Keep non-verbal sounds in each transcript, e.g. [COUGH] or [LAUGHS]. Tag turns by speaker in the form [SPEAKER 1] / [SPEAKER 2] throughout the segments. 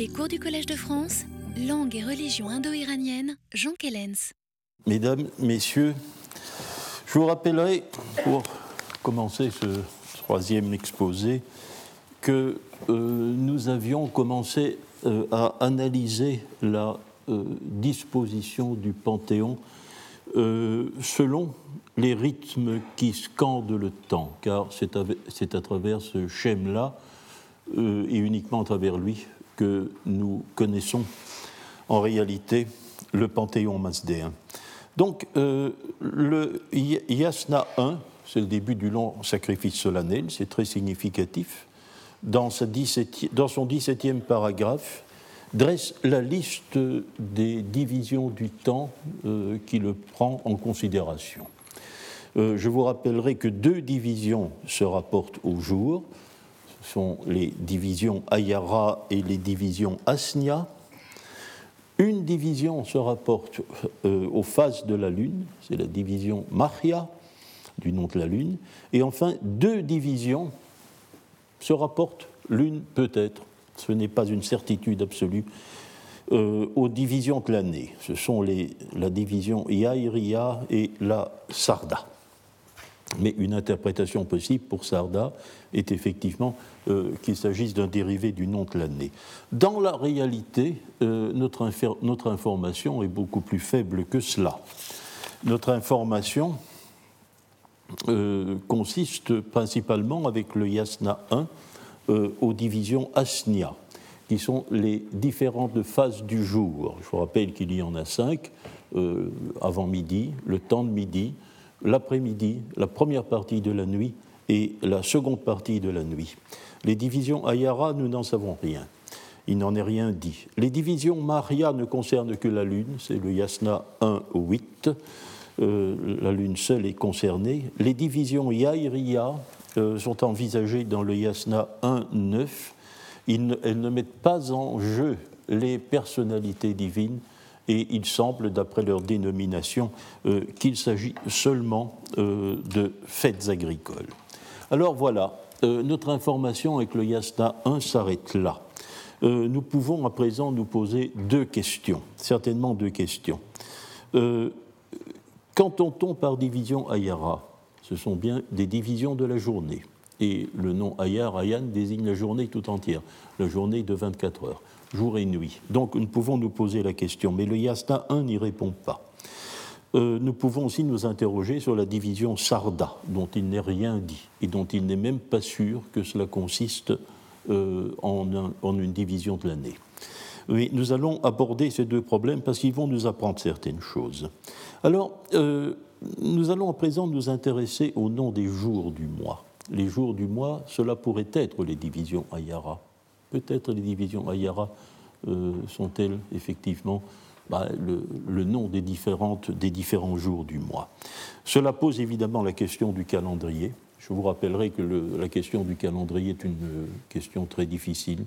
[SPEAKER 1] Les cours du Collège de France, langue et religion indo-iranienne, Jean Kellens.
[SPEAKER 2] Mesdames, Messieurs, je vous rappellerai, pour commencer ce troisième exposé, que euh, nous avions commencé euh, à analyser la euh, disposition du Panthéon selon les rythmes qui scandent le temps, car c'est à, à, travers ce schème-là, et uniquement à travers lui, que nous connaissons en réalité le Panthéon mazdéen. Donc, euh, le Yasna 1, c'est le début du long sacrifice solennel, c'est très significatif. Dans, son 17e paragraphe, dresse la liste des divisions du temps euh, qui le prend en considération. Euh, je vous rappellerai que deux divisions se rapportent au jour sont les divisions Ayara et les divisions Asnia. Une division se rapporte euh, aux phases de la Lune, c'est la division Mahia, du nom de la Lune. Et enfin, deux divisions se rapportent, l'une peut-être, ce n'est pas une certitude absolue, euh, aux divisions de l'année. Ce sont les, la division Yairiya et la Sarda. Mais une interprétation possible pour Sarda est effectivement euh, qu'il s'agisse d'un dérivé du nom de l'année. Dans la réalité, euh, notre, notre, information est beaucoup plus faible que cela. Notre information euh, consiste principalement avec le Yasna 1 aux divisions Asnia, qui sont les différentes phases du jour. Je vous rappelle qu'il y en a cinq avant midi, le temps de midi, l'après-midi, la première partie de la nuit et la seconde partie de la nuit. Les divisions Ayara, nous n'en savons rien. Il n'en est rien dit. Les divisions Maria ne concernent que la Lune, c'est le Yasna 1 8. Euh, la Lune seule est concernée. Les divisions Yairiya euh, sont envisagées dans le Yasna 1 9. elles ne mettent pas en jeu les personnalités divines et il semble, d'après leur dénomination, euh, qu'il s'agit seulement euh, de fêtes agricoles. Alors voilà, euh, notre information avec le Yasna 1 s'arrête là. nous pouvons à présent nous poser deux questions, certainement deux questions. Qu'entend-on par division Ayara? Ce sont bien des divisions de la journée. Et le nom Ayar, Ayan, désigne la journée tout entière, la journée de 24 heures jour et nuit. Donc nous pouvons nous poser la question, mais le Yasna 1 n'y répond pas. Euh, nous pouvons aussi nous interroger sur la division Sarda, dont il n'est rien dit, et dont il n'est même pas sûr que cela consiste euh, en, une division de l'année. Oui, nous allons aborder ces deux problèmes parce qu'ils vont nous apprendre certaines choses. Alors, euh, nous allons à présent nous intéresser au nom des jours du mois. Les jours du mois, cela pourrait être les divisions Ayara. Peut-être les divisions Ayara euh, sont-elles effectivement bah, le, nom des, différentes, des différents jours du mois. Cela pose évidemment la question du calendrier. Je vous rappellerai que la question du calendrier est une question très difficile.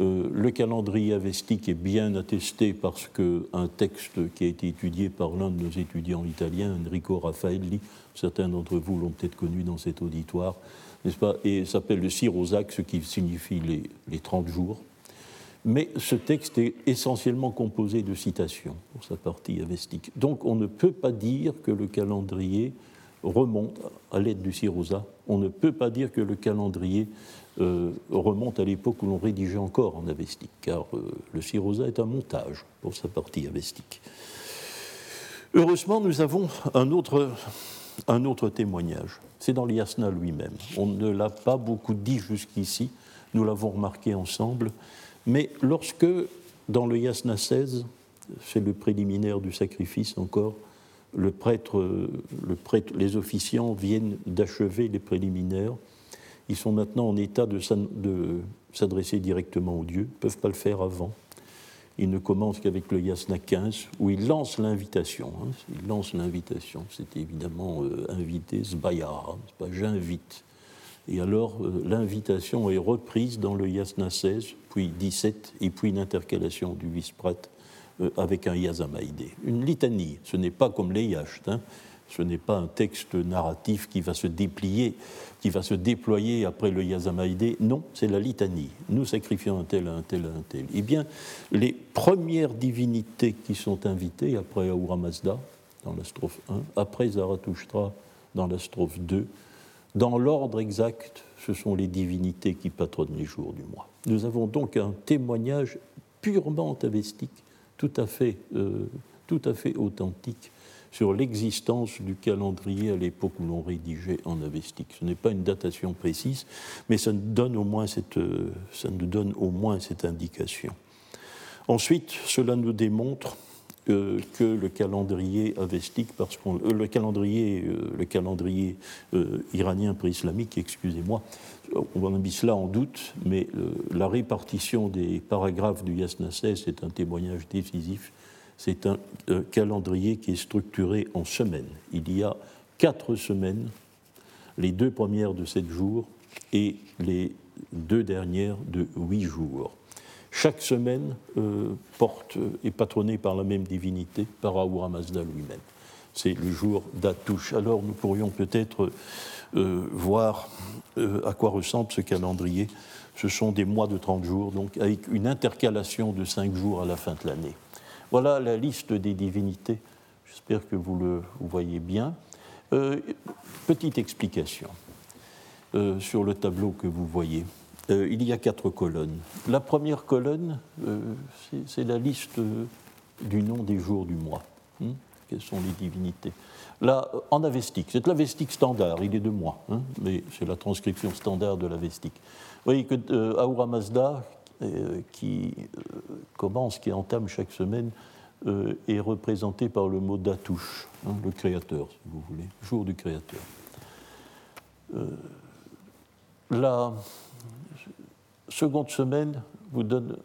[SPEAKER 2] Euh, le calendrier avestique est bien attesté parce qu'un texte qui a été étudié par l'un de nos étudiants italiens, Enrico Raffaelli, certains d'entre vous l'ont peut-être connu dans cet auditoire, n'est-ce pas Et s'appelle le Syrosaque, ce qui signifie les, les 30 jours. Mais ce texte est essentiellement composé de citations pour sa partie avestique. Donc on ne peut pas dire que le calendrier remonte à l'aide du Syrosa. On ne peut pas dire que le calendrier euh, remonte à l'époque où l'on rédigeait encore en avestique, car euh, le Syrosa est un montage pour sa partie avestique. Heureusement, nous avons un un autre témoignage. C'est dans l'Yasna lui-même. On ne l'a pas beaucoup dit jusqu'ici, nous l'avons remarqué ensemble, mais lorsque, dans le Yasna 16, c'est le préliminaire du sacrifice encore, le le prêtre, les officiants viennent d'achever les préliminaires, ils sont maintenant en état de s'adresser directement au Dieu, ne peuvent pas le faire avant. Ils ne commencent qu'avec le Yasna 15, où ils lancent l'invitation. Hein. Ils lancent l'invitation. C'est évidemment euh, invité, zbaya, pas j'invite. Et alors, euh, l'invitation est reprise dans le Yasna 16, puis 17, et puis une intercalation du vice-prat euh, avec un Yazamaïdé. Une litanie, ce n'est pas comme les Yacht, hein. Ce n'est pas un texte narratif qui va se déplier, qui va se déployer après le Yazamaïdé. Non, c'est la litanie. Nous sacrifions un tel, un tel, un tel. Eh bien, les premières divinités qui sont invitées après Ahura Mazda, dans la strophe 1, après Zarathustra, dans la strophe 2, dans l'ordre exact, ce sont les divinités qui patronnent les jours du mois. Nous avons donc un témoignage purement avestique, euh, tout à fait authentique sur l'existence du calendrier à l'époque où l'on rédigeait en avestique. Ce n'est pas une datation précise, mais ça nous donne au moins cette, euh, ça nous donne au moins cette indication. Ensuite, cela nous démontre euh, que le calendrier avestique, parce que euh, le calendrier, le calendrier iranien pré-islamique, excusez-moi, on a mis cela en doute, mais la répartition des paragraphes du Yasnasès est un témoignage décisif c'est un euh, calendrier qui est structuré en semaines. Il y a quatre semaines, les deux premières de sept jours et les deux dernières de huit jours. Chaque semaine euh, porte, est patronnée par la même divinité, par Ahura Mazda lui-même. C'est le jour d'Atouche. Alors nous pourrions peut-être euh, voir à quoi ressemble ce calendrier. Ce sont des mois de 30 jours, donc avec une intercalation de 5 jours à la fin de l'année. Voilà la liste des divinités. J'espère que vous le voyez bien. Euh, petite explication euh, sur le tableau que vous voyez. Euh, il y a quatre colonnes. La première colonne, c'est la liste du nom des jours du mois. Hein, quelles sont les divinités? Là, en avestique, c'est l'avestique standard, il est de mois, hein, mais c'est la transcription standard de l'avestique. Vous voyez que Ahura Mazda, qui euh, commence, qui entame chaque semaine, euh, est représenté par le mot d'Atouche, hein, le créateur, si vous voulez, jour du créateur. la seconde semaine vous donne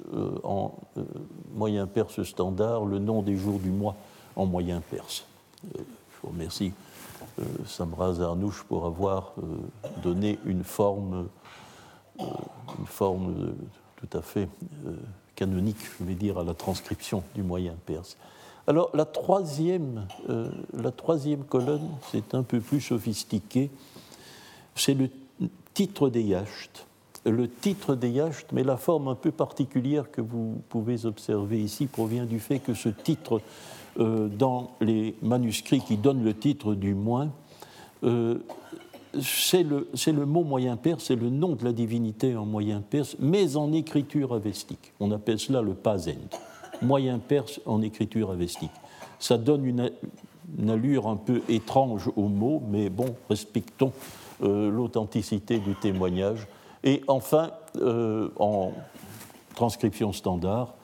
[SPEAKER 2] en moyen perse standard le nom des jours du mois en moyen perse. je vous remercie Samra Zarnouch pour avoir donné une forme, une forme tout à fait euh, canonique, je vais dire, à la transcription du moyen perse. Alors la troisième, euh, colonne, c'est un peu plus sophistiqué, c'est le titre des yachts. Le titre des yachts, mais la forme un peu particulière que vous pouvez observer ici provient du fait que ce titre, euh, dans les manuscrits qui donnent le titre du moins, c'est le, mot moyen perse, c'est le nom de la divinité en moyen perse, mais en écriture avestique. On appelle cela le pazen, moyen perse en écriture avestique. Ça donne une, allure un peu étrange au mot, mais bon, respectons euh, l'authenticité du témoignage. Et enfin, euh, en transcription standard,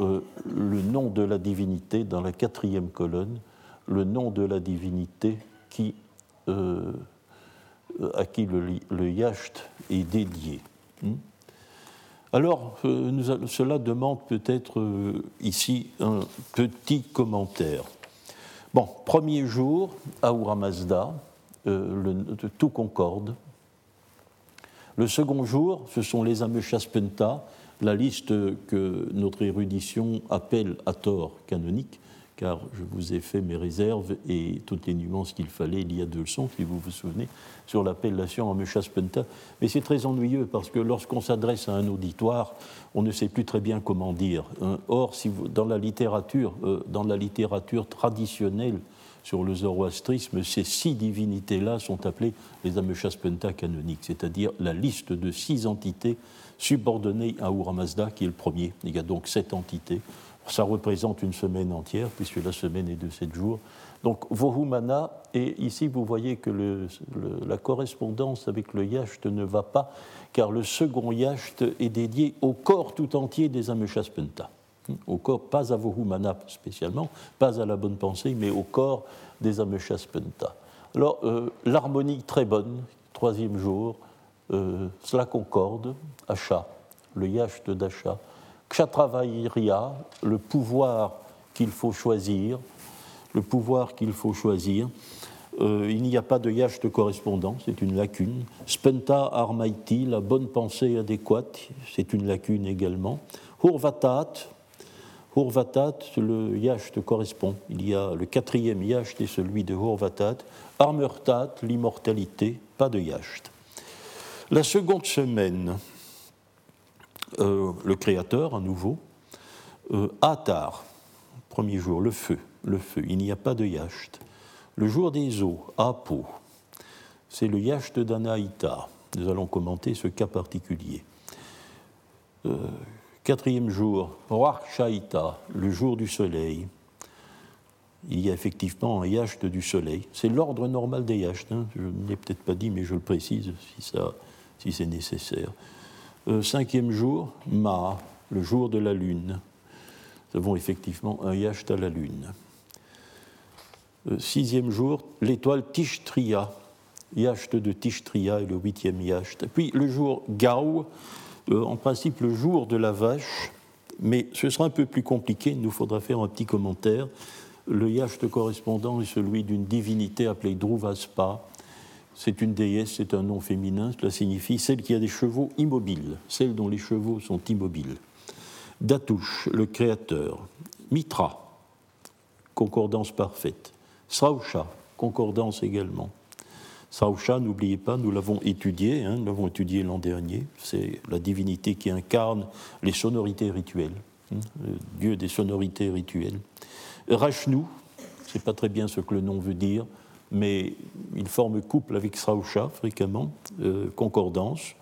[SPEAKER 2] euh, le nom de la divinité dans la quatrième colonne, le nom de la divinité qui à qui le, yacht est dédié. Hmm? Alors, euh, cela demande peut-être euh, ici un petit commentaire. Bon, premier jour, Ahura Mazda, tout concorde. Le second jour, ce sont les Ameshaspenta, la liste que notre érudition appelle à tort canonique, car je vous ai fait mes réserves et toutes les nuances qu'il fallait il y a deux leçons, si vous vous souvenez, sur l'appellation en Penta. Mais c'est très ennuyeux parce que lorsqu'on s'adresse à un auditoire, on ne sait plus très bien comment dire. Hein. Or, dans, la littérature, euh, dans la littérature traditionnelle sur le zoroastrisme, ces six divinités-là sont appelées les Penta canoniques, c'est-à-dire la liste de six entités subordonnées à Uramazda, qui est le premier. Il y a donc sept entités ça représente une semaine entière, puisque la semaine est de 7 jours. Donc, Vohumana, et ici vous voyez que la correspondance avec le yacht ne va pas, car le second yacht est dédié au corps tout entier des Ameshaspenta. Au corps, pas à Vohumana spécialement, pas à la bonne pensée, mais au corps des Ameshaspenta. Alors, euh, l'harmonie très bonne, troisième jour, euh, cela concorde, Achat, le yacht d'Achat Kshatravairya, le pouvoir qu'il faut choisir, le pouvoir qu'il faut choisir. Euh, il n'y a pas de yacht correspondant, c'est une lacune. Spenta armaiti, la bonne pensée adéquate, c'est une lacune également. Hurvatat, Hurvatat, le yacht correspond. Il y a le quatrième yacht et celui de Hurvatat. Armurtat, l'immortalité, pas de yacht. La seconde semaine, euh, le Créateur, à nouveau. Euh, Atar, premier jour, le feu, le feu. Il n'y a pas de yacht. Le jour des eaux, Apo, c'est le yacht d'Anaïta. Nous allons commenter ce cas particulier. Euh, quatrième jour, Shaita, le jour du soleil. Il y a effectivement un yacht du soleil. C'est l'ordre normal des yachts. Hein. Je ne l'ai peut-être pas dit, mais je le précise si, ça, si c'est nécessaire. Euh, cinquième jour, Ma, le jour de la lune. Nous avons effectivement un yacht à la lune. Euh, sixième jour, l'étoile Tishtria, yacht de Tishtria est le huitième yacht. Puis le jour Gao, euh, en principe le jour de la vache, mais ce sera un peu plus compliqué, il nous faudra faire un petit commentaire. Le yacht correspondant est celui d'une divinité appelée Druvaspa. C'est une déesse, c'est un nom féminin, cela signifie celle qui a des chevaux immobiles, celle dont les chevaux sont immobiles. Datouche, le créateur. Mitra, concordance parfaite. Srausha, concordance également. Srausha, n'oubliez pas, nous l'avons étudié, hein, nous l'avons étudié l'an dernier, c'est la divinité qui incarne les sonorités rituelles, hein, dieu des sonorités rituelles. Ne sais pas très bien ce que le nom veut dire, mais il forme couple avec Srausha fréquemment, euh, concordance.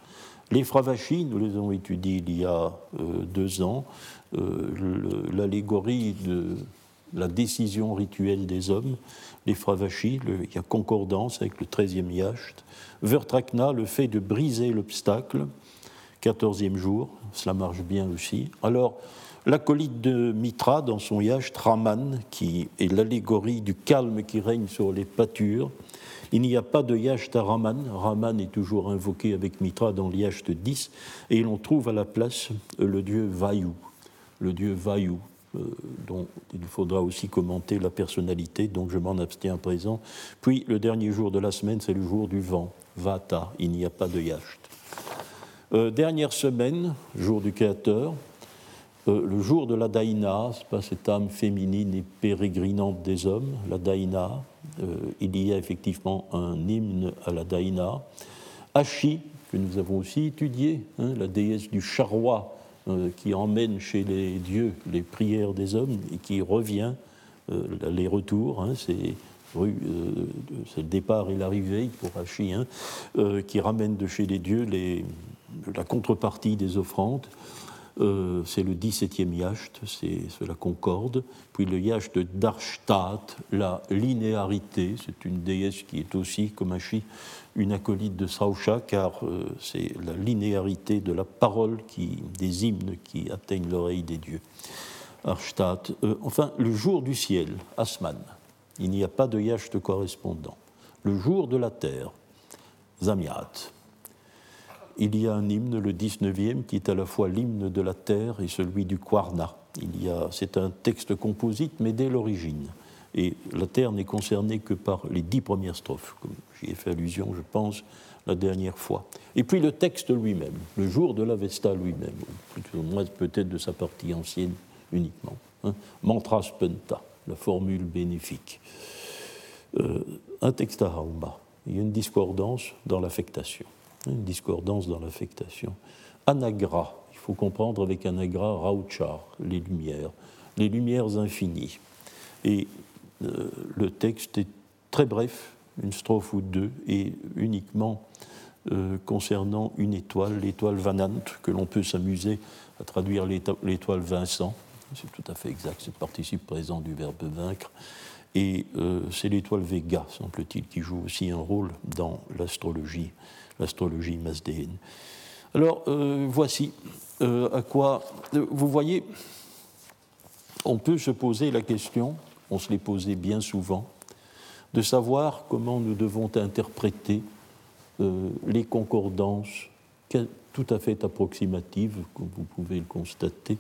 [SPEAKER 2] Les Fravashi, nous les avons étudiés il y a euh, deux ans, euh, l'allégorie de la décision rituelle des hommes, les Fravashi, il y a concordance avec le 13e yacht. Vertrakna, le fait de briser l'obstacle, 14e jour, cela marche bien aussi. Alors, l'acolyte de Mitra dans son yacht, Raman, qui est l'allégorie du calme qui règne sur les pâtures. Il n'y a pas de yacht à Raman. Raman est toujours invoqué avec Mitra dans le yacht 10, et l'on trouve à la place le dieu Vayu, le dieu Vayu, euh, dont il faudra aussi commenter la personnalité, donc je m'en abstiens à présent. Puis le dernier jour de la semaine, c'est le jour du vent, Vata, il n'y a pas de yacht. Euh, dernière semaine, jour du Créateur, le jour de la Daïna, pas cette âme féminine et pérégrinante des hommes, la Daïna, il y a effectivement un hymne à la Daïna. Ashi, que nous avons aussi étudié, hein, la déesse du charroi euh, qui emmène chez les dieux les prières des hommes et qui revient euh, les retours. Hein, c'est euh, le départ et l'arrivée pour Hachi, hein, qui ramène de chez les dieux la contrepartie des offrandes. C'est le 17e yacht, c'est la concorde. Puis le yacht de Darstadt, la linéarité, c'est une déesse qui est aussi, comme Hachi, une acolyte de Srausha, car euh, c'est la linéarité de la parole, qui, des hymnes qui atteignent l'oreille des dieux. Arstadt. Euh, enfin, le jour du ciel, Asman. Il n'y a pas de yacht correspondant. Le jour de la terre, Zamiat. Il y a un hymne, le 19e, qui est à la fois l'hymne de la terre et celui du Kwarna. C'est un texte composite, mais dès l'origine. Et la terre n'est concernée que par les dix premières strophes, comme j'y ai fait allusion, je pense, la dernière fois. Et puis le texte lui-même, le jour de l'Avesta lui-même, ou moins peut-être de sa partie ancienne uniquement. Hein. Mantra spenta, la formule bénéfique. Euh, un texte à il y a une discordance dans l'affectation. Une discordance dans l'affectation. Anagra, il faut comprendre avec anagra rauchar, les lumières, les lumières infinies. Et euh, le texte est très bref, une strophe ou deux, et uniquement euh, concernant une étoile, l'étoile Vanant, que l'on peut s'amuser à traduire l'étoile Vincent. C'est tout à fait exact, c'est le participe présent du verbe vaincre. Et euh, c'est l'étoile Vega, semble-t-il, qui joue aussi un rôle dans l'astrologie, l'astrologie masdéenne. Alors, voici à quoi. vous voyez, on peut se poser la question on se les posait bien souvent, de savoir comment nous devons interpréter euh, les concordances tout à fait approximatives, comme vous pouvez le constater,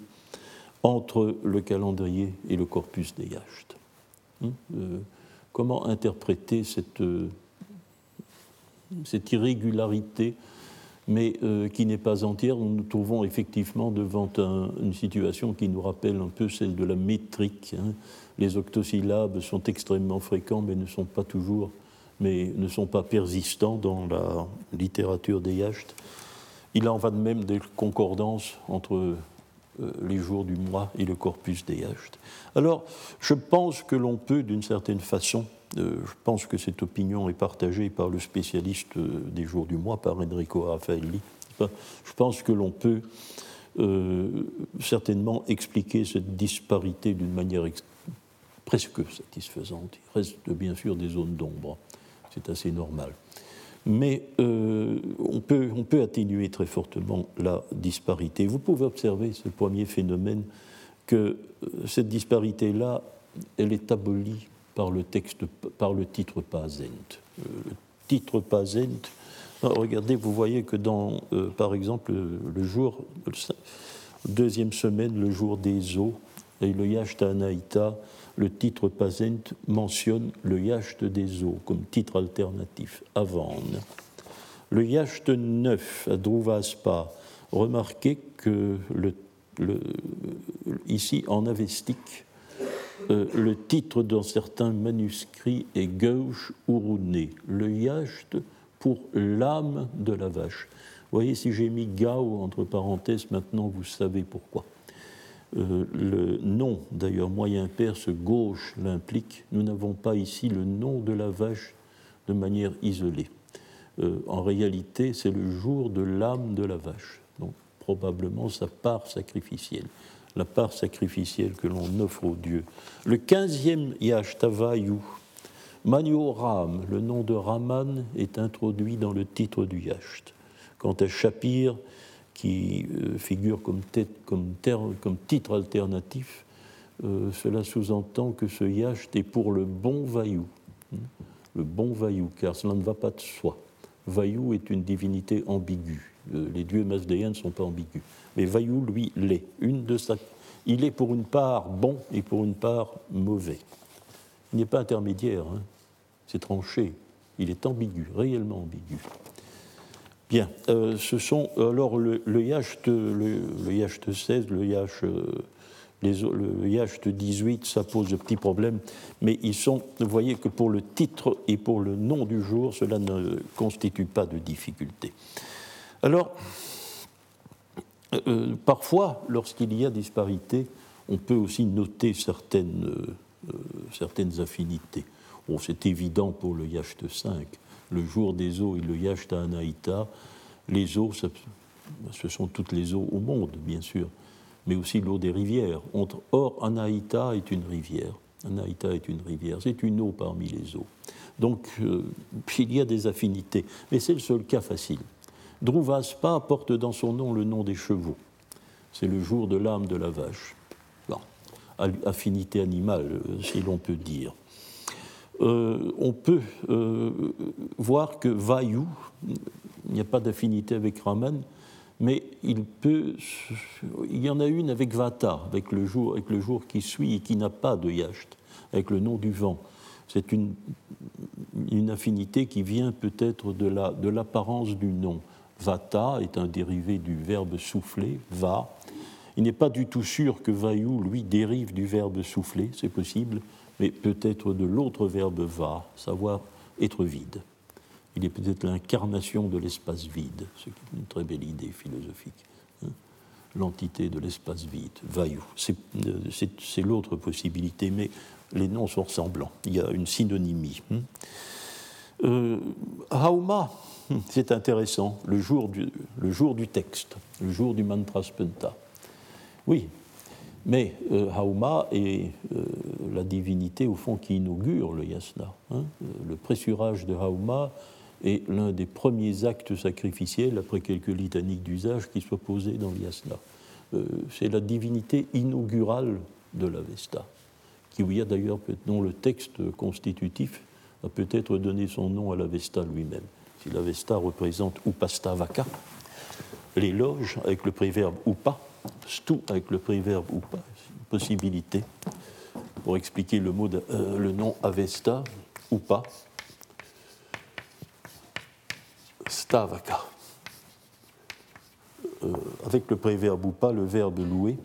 [SPEAKER 2] entre le calendrier et le corpus des yachts. Hein, euh, comment interpréter cette, euh, cette irrégularité mais qui n'est pas entière. Nous nous trouvons effectivement devant une situation qui nous rappelle un peu celle de la métrique. Hein. Les octosyllabes sont extrêmement fréquents, mais ne sont pas toujours, mais ne sont pas persistants dans la littérature des yachts. Il en va de même des concordances entre euh, les jours du mois et le corpus des Yachts. Alors, je pense que l'on peut, d'une certaine façon, euh, je pense que cette opinion est partagée par le spécialiste euh, des jours du mois, par Enrico Raffaelli. Je pense que l'on peut certainement expliquer cette disparité d'une manière presque satisfaisante. Il reste bien sûr des zones d'ombre, c'est assez normal mais euh, on, peut, on, peut, atténuer très fortement la disparité. Vous pouvez observer, ce premier phénomène, que euh, cette disparité-là, elle est abolie par le, texte, par le titre Pazent. Euh, le titre Pazent, regardez, vous voyez que dans, par exemple, le jour, deuxième semaine, le jour des eaux, et le Yashtanaïta, le titre Pazent mentionne le Yacht des eaux comme titre alternatif, Avan. Le Yacht 9 à Druvaspa, remarquez que ici en avestique, euh, le titre dans certains manuscrits est Gauche Uruné, le Yacht pour l'âme de la vache. Vous voyez, si j'ai mis Gao entre parenthèses, maintenant vous savez pourquoi. Euh, le nom, d'ailleurs moyen perse gauche l'implique, nous n'avons pas ici le nom de la vache de manière isolée. Euh, en réalité, c'est le jour de l'âme de la vache, donc probablement sa part sacrificielle, la part sacrificielle que l'on offre aux dieux. Le quinzième Yashtavayu, Manioram, le nom de Raman, est introduit dans le titre du Yasht. Quant à Shapir, qui euh, figure comme, comme, comme, titre alternatif, euh, cela sous-entend que ce yacht est pour le bon vaillou. Hein, le bon vaillou, car cela ne va pas de soi. Vaillou est une divinité ambiguë. Euh, les dieux masdéens ne sont pas ambigus. Mais Vaillou, lui, l'est. Une de sa... Il est pour une part bon et pour une part mauvais. Il n'est pas intermédiaire, hein. c'est tranché. Il est ambigu, réellement ambigu. Bien, euh, ce sont alors le, le yacht, le, 16, le yacht, euh, les, le yacht 18, ça pose de petits problèmes, mais ils sont, vous voyez que pour le titre et pour le nom du jour, cela ne constitue pas de difficulté. Alors, euh, parfois, lorsqu'il y a disparité, on peut aussi noter certaines, certaines affinités. C'est évident pour le yacht 5 le jour des eaux et le Yashta. Les eaux, ce sont toutes les eaux au monde, bien sûr, mais aussi l'eau des rivières. Or, Anaïta est une rivière. Anaïta est une rivière, c'est une eau parmi les eaux. Donc, euh, il y a des affinités, mais c'est le seul cas facile. Druvaspa porte dans son nom le nom des chevaux. C'est le jour de l'âme de la vache. affinité animale, euh, si l'on peut dire. Euh, on peut euh, voir que Vayu, il n'y a pas d'affinité avec Raman, mais il, peut, il y en a une avec Vata, avec le jour, avec le jour qui suit et qui n'a pas de Yacht, avec le nom du vent. C'est une, affinité qui vient peut-être de l'apparence la, de du nom. Vata est un dérivé du verbe souffler, va. Il n'est pas du tout sûr que Vayu, lui, dérive du verbe souffler, c'est possible, mais peut-être de l'autre verbe va, savoir être vide. Il est peut-être l'incarnation de l'espace vide, ce qui est une très belle idée philosophique. Hein. L'entité de l'espace vide, vayu. C'est l'autre possibilité, mais les noms sont ressemblants. Il y a une synonymie. Hein. Euh, Hauma, [LAUGHS] c'est intéressant, le jour, du, le jour du texte, le jour du mantra spenta. Oui, mais euh, Hauma est euh, la divinité, au fond, qui inaugure le yasna. Hein. Le pressurage de Hauma est l'un des premiers actes sacrificiels, après quelques litaniques d'usage, qui soient posés dans le yasna. Euh, c'est la divinité inaugurale de l'Avesta, qui y a d'ailleurs, dont le texte constitutif a peut-être donné son nom à l'Avesta lui-même. Si l'Avesta représente Upastavaka, l'éloge avec le préverbe Upa, stu avec le préverbe ou pas, une possibilité pour expliquer le, mot euh, le nom Avesta ou pas. Stavaka. avec le préverbe ou pas, le verbe louer.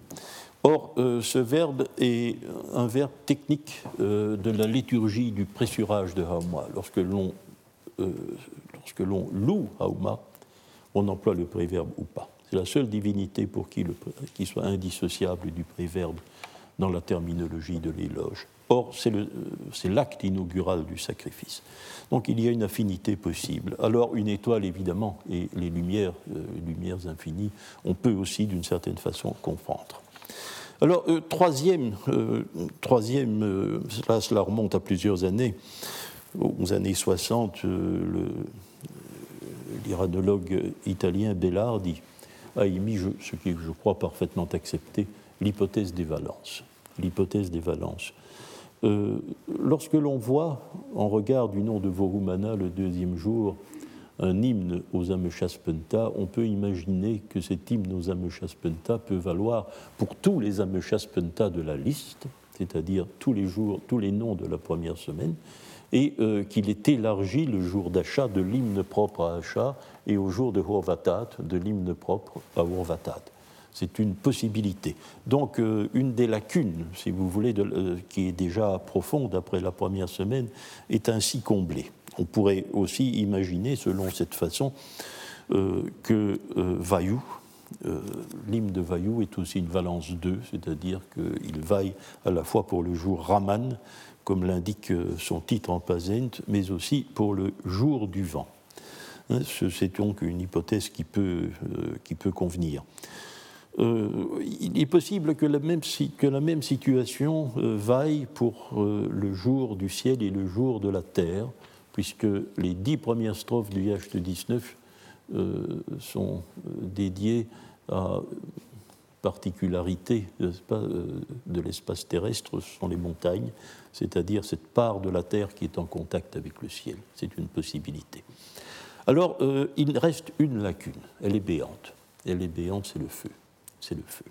[SPEAKER 2] Or, ce verbe est un verbe technique de la liturgie du pressurage de Hauma. Lorsque l'on lorsque l'on loue Hauma, on emploie le préverbe ou pas. C'est la seule divinité pour qui, le, qui soit indissociable du préverbe dans la terminologie de l'éloge. Or, c'est l'acte inaugural du sacrifice. Donc il y a une affinité possible. Alors une étoile, évidemment, et les lumières, euh, lumières infinies, on peut aussi d'une certaine façon comprendre. Alors, euh, troisième, euh, troisième cela, remonte à plusieurs années, aux années 60, l'iranologue italien Bellardi a émis ce qui je crois parfaitement accepté, l'hypothèse des valences. L'hypothèse des. Euh, lorsque l'on voit, en regard du nom de Vorumana le deuxième jour, un hymne aux Ameshaspenta, on peut imaginer que cet hymne aux Ameshaspenta peut valoir pour tous les Ameshaspenta de la liste, c'est-à-dire tous les jours, tous les noms de la première semaine, et euh, qu'il est élargi le jour d'achat de l'hymne propre à achat et au jour de Horvatat de l'hymne propre à Horvatat. C'est une possibilité. Donc, euh, une des lacunes, si vous voulez, euh, qui est déjà profonde après la première semaine, est ainsi comblée. On pourrait aussi imaginer, selon cette façon, euh, que Vaillou, l'hymne de Vaillou est aussi une valence 2, c'est-à-dire qu'il vaille à la fois pour le jour Raman, comme l'indique son titre en Pazent, mais aussi pour le jour du vent. Hein, c'est donc une hypothèse qui peut convenir. Euh, il est possible que la même, situation euh, vaille pour euh, le jour du ciel et le jour de la terre, puisque les dix premières strophes du Yacht 19 sont dédiées à particularité de l'espace terrestre, ce sont les montagnes, c'est-à-dire cette part de la terre qui est en contact avec le ciel. C'est une possibilité. Alors, il reste une lacune, elle est béante. Elle est béante, c'est le feu c'est le feu.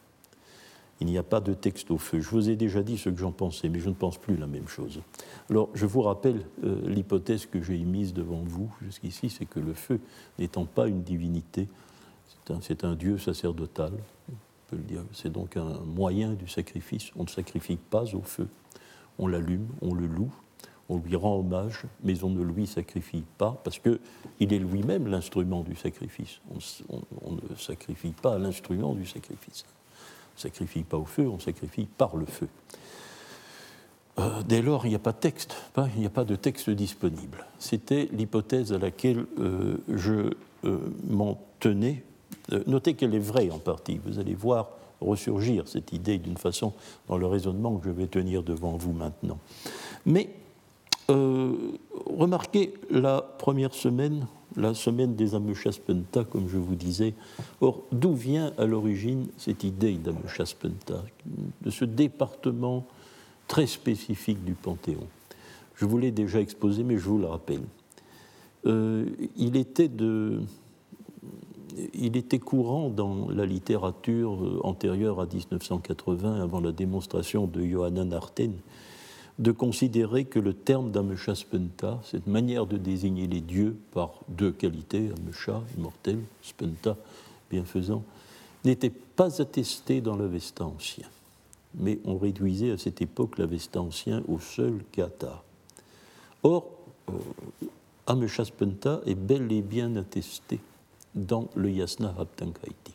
[SPEAKER 2] Il n'y a pas de texte au feu. Je vous ai déjà dit ce que j'en pensais, mais je ne pense plus la même chose. Alors, je vous rappelle euh, l'hypothèse que j'ai émise devant vous jusqu'ici, c'est que le feu, n'étant pas une divinité, c'est un, dieu sacerdotal. C'est donc un moyen du sacrifice. On ne sacrifie pas au feu. On l'allume, on le loue, on lui rend hommage, mais on ne lui sacrifie pas, parce qu'il est lui-même l'instrument du sacrifice. On, ne sacrifie pas l'instrument du sacrifice. On ne sacrifie pas au feu, on sacrifie par le feu. Euh, dès lors, il n'y a pas de texte, il n'y a pas de texte disponible. C'était l'hypothèse à laquelle euh, je euh, m'en tenais. notez qu'elle est vraie en partie. Vous allez voir ressurgir cette idée d'une façon dans le raisonnement que je vais tenir devant vous maintenant. Mais remarquez la première semaine, la semaine des Amechaspenta, comme je vous disais. Or, d'où vient à l'origine cette idée d'Amechaspenta, de ce département très spécifique du Panthéon? Je vous l'ai déjà exposé, mais je vous le rappelle. Euh, il, était il était courant dans la littérature euh, antérieure à 1980, avant la démonstration de Johanna Arten, de considérer que le terme d'Amesha Spenta, cette manière de désigner les dieux par deux qualités, Amesha, immortel, Spenta, bienfaisant, n'était pas attesté dans l'Avesta ancien. Mais on réduisait à cette époque l'Avesta ancien au seul kata. Or, euh, Spenta est bel et bien attesté dans le Yasna Haptankaiti,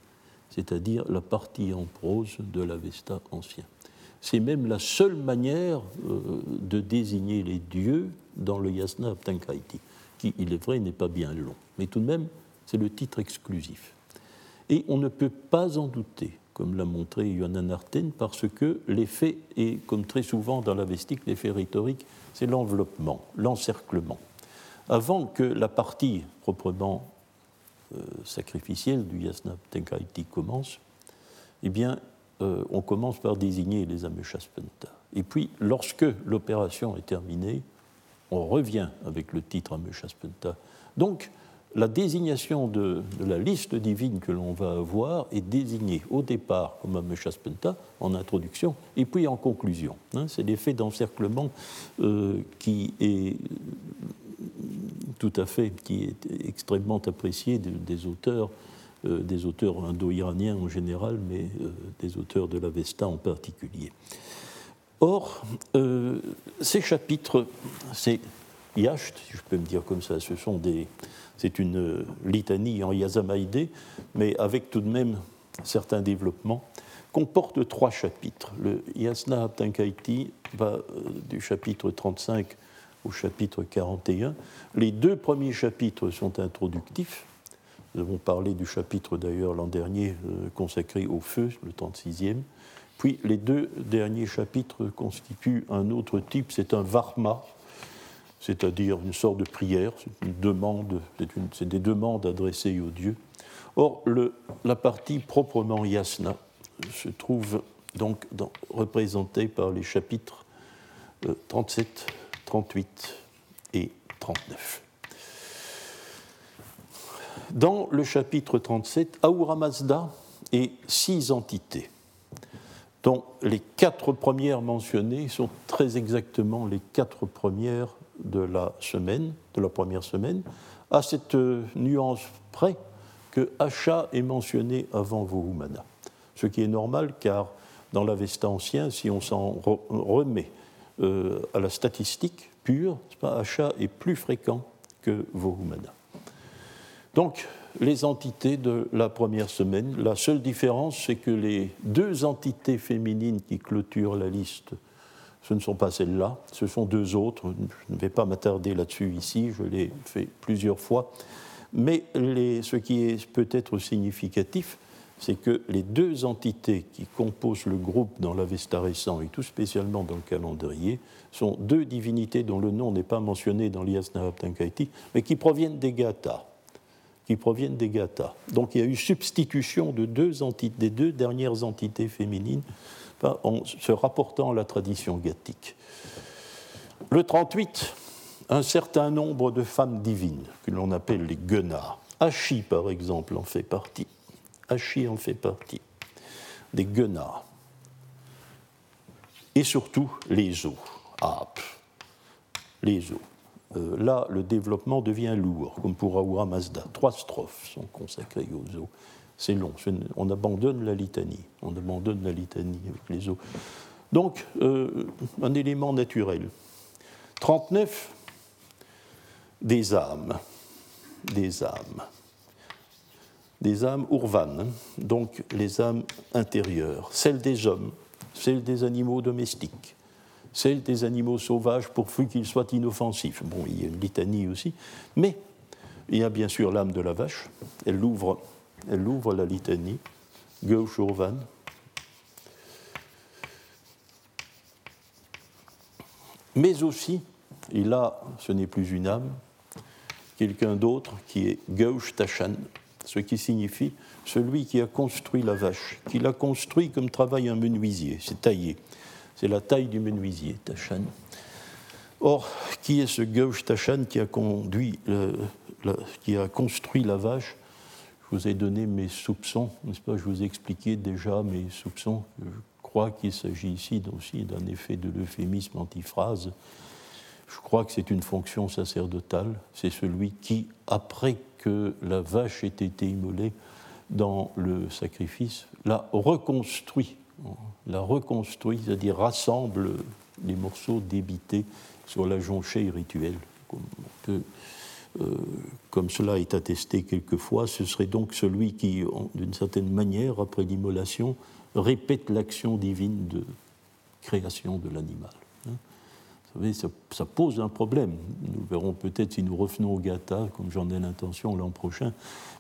[SPEAKER 2] c'est-à-dire la partie en prose de l'Avesta ancien. C'est même la seule manière euh, de désigner les dieux dans le Yasna Aptankaiti, qui, il est vrai, n'est pas bien long. Mais tout de même, c'est le titre exclusif. Et on ne peut pas en douter, comme l'a montré Yohanan Arten, parce que l'effet est, comme très souvent dans la vestique, l'effet rhétorique, c'est l'enveloppement, l'encerclement. Avant que la partie proprement euh, sacrificielle du Yasna Aptankaiti commence, eh bien, euh, on commence par désigner les Ameshaspenta. Et puis, lorsque l'opération est terminée, on revient avec le titre Ameshaspenta. Donc, la désignation de, la liste divine que l'on va avoir est désignée au départ comme Ameshaspenta, en introduction, et puis en conclusion. Hein. C'est l'effet d'encerclement euh, qui est tout à fait, qui est extrêmement apprécié des auteurs des auteurs indo-iraniens en général, mais des auteurs de l'Avesta en particulier. Or, ces chapitres, c'est Yacht, si je peux me dire comme ça, ce sont des, c'est une litanie en yazamaïdé, mais avec tout de même certains développements, comporte trois chapitres. Le Yasna Abtankaiti va euh, du chapitre 35 au chapitre 41. Les deux premiers chapitres sont introductifs. Nous avons parlé du chapitre d'ailleurs l'an dernier euh, consacré au feu, le 36e. Puis les deux derniers chapitres constituent un autre type, c'est un varma, c'est-à-dire une sorte de prière, c'est une demande, c'est des demandes adressées aux dieux. Or, la partie proprement yasna se trouve donc représentée par les chapitres 37, euh, 38 et 39. Dans le chapitre 37, Ahura Mazda est six entités, dont les quatre premières mentionnées sont très exactement les quatre premières de la semaine, de la première semaine, à cette euh, nuance près que Hacha est mentionné avant Vohumana. Ce qui est normal car dans l'Avesta ancien, si on s'en remet euh, à la statistique pure, Hacha est plus fréquent que Vohumana. Donc, les entités de la première semaine, la seule différence, c'est que les deux entités féminines qui clôturent la liste ce ne sont pas celles-là, ce sont deux autres. Je ne vais pas m'attarder là-dessus ici, je l'ai fait plusieurs fois. Mais ce qui est peut-être significatif, c'est que les deux entités qui composent le groupe dans l'Avesta récent et tout spécialement dans le calendrier sont deux divinités dont le nom n'est pas mentionné dans l'Iasnahaptankaiti, mais qui proviennent des Gathas. Qui proviennent des Gathas. Donc il y a eu substitution des deux dernières entités féminines en se rapportant à la tradition gathique. Le 38, un certain nombre de femmes divines, que l'on appelle les guenards. Achi, par exemple, en fait partie. Achi en fait partie. Des guenards. Et surtout les eaux. Ah, les eaux. Euh, là, le développement devient lourd, comme pour Ahura Mazda. Trois strophes sont consacrées aux eaux c'est long. On abandonne la litanie. On abandonne la litanie avec les eaux. Donc, euh, un élément naturel. 39, des âmes. Des âmes. Des âmes urvanes, donc les âmes intérieures. Celles des hommes, celles des animaux domestiques, celles des animaux sauvages pourvu qu'ils soient inoffensifs. Bon, il y a une litanie aussi. Mais il y a bien sûr l'âme de la vache. Elle l'ouvre elle ouvre la litanie, gauche Urvan. Mais aussi, et là, ce n'est plus une âme, quelqu'un d'autre qui est gauche Tachan, ce qui signifie celui qui a construit la vache, qui l'a construit comme travaille un menuisier, c'est taillé. C'est la taille du menuisier, Tachan. Or, qui est ce gauche Tachan qui a, qui a construit la vache? Je vous ai donné mes soupçons, n'est-ce pas? Je vous ai expliqué déjà mes soupçons. Je crois qu'il s'agit ici aussi d'un effet de l'euphémisme antiphrase. Je crois que c'est une fonction sacerdotale. C'est celui qui, après que la vache ait été immolée dans le sacrifice, la reconstruit, la reconstruit, c'est-à-dire rassemble les morceaux débités sur la jonchée rituelle. Euh, comme cela est attesté quelquefois, ce serait donc celui qui, d'une certaine manière, après l'immolation, répète l'action divine de création de l'animal. Vous savez, ça, pose un problème. Nous verrons peut-être si nous revenons au Gata, comme j'en ai l'intention l'an prochain,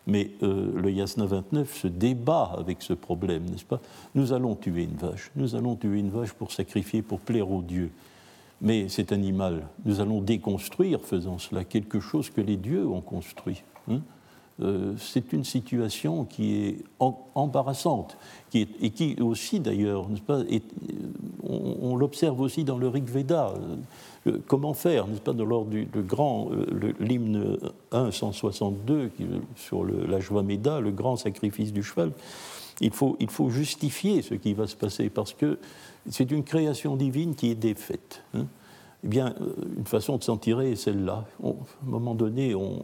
[SPEAKER 2] mais euh, le Yasna 29 se débat avec ce problème, n'est-ce pas? Nous allons tuer une vache, nous allons tuer une vache pour sacrifier, pour plaire aux dieux mais cet animal, nous allons déconstruire, faisant cela, quelque chose que les dieux ont construit. Hein? Euh, c'est une situation qui est embarrassante, qui et qui aussi d'ailleurs, on, l'observe aussi dans le Rig Veda. Euh, comment faire, n'est-ce pas, l'ordre du grand, euh, l'hymne 1, 162, sur le, la Meda, le grand sacrifice du cheval, il faut, il faut justifier ce qui va se passer parce que c'est une création divine qui est défaite. Hein. Eh bien, euh, une façon de s'en tirer est celle-là. À un moment donné, on,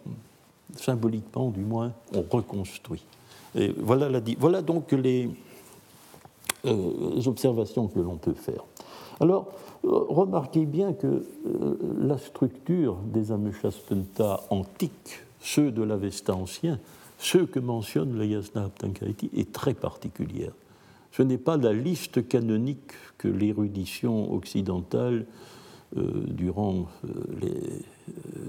[SPEAKER 2] symboliquement du moins, on reconstruit. Et voilà, donc les, euh, observations que l'on peut faire. Alors, euh, remarquez bien que euh, la structure des Ameshaspenta antiques, ceux de l'Avesta ancien, ceux que mentionne le Yasna Aptankaiti, est très particulière. Ce n'est pas la liste canonique que l'érudition occidentale, durant, les,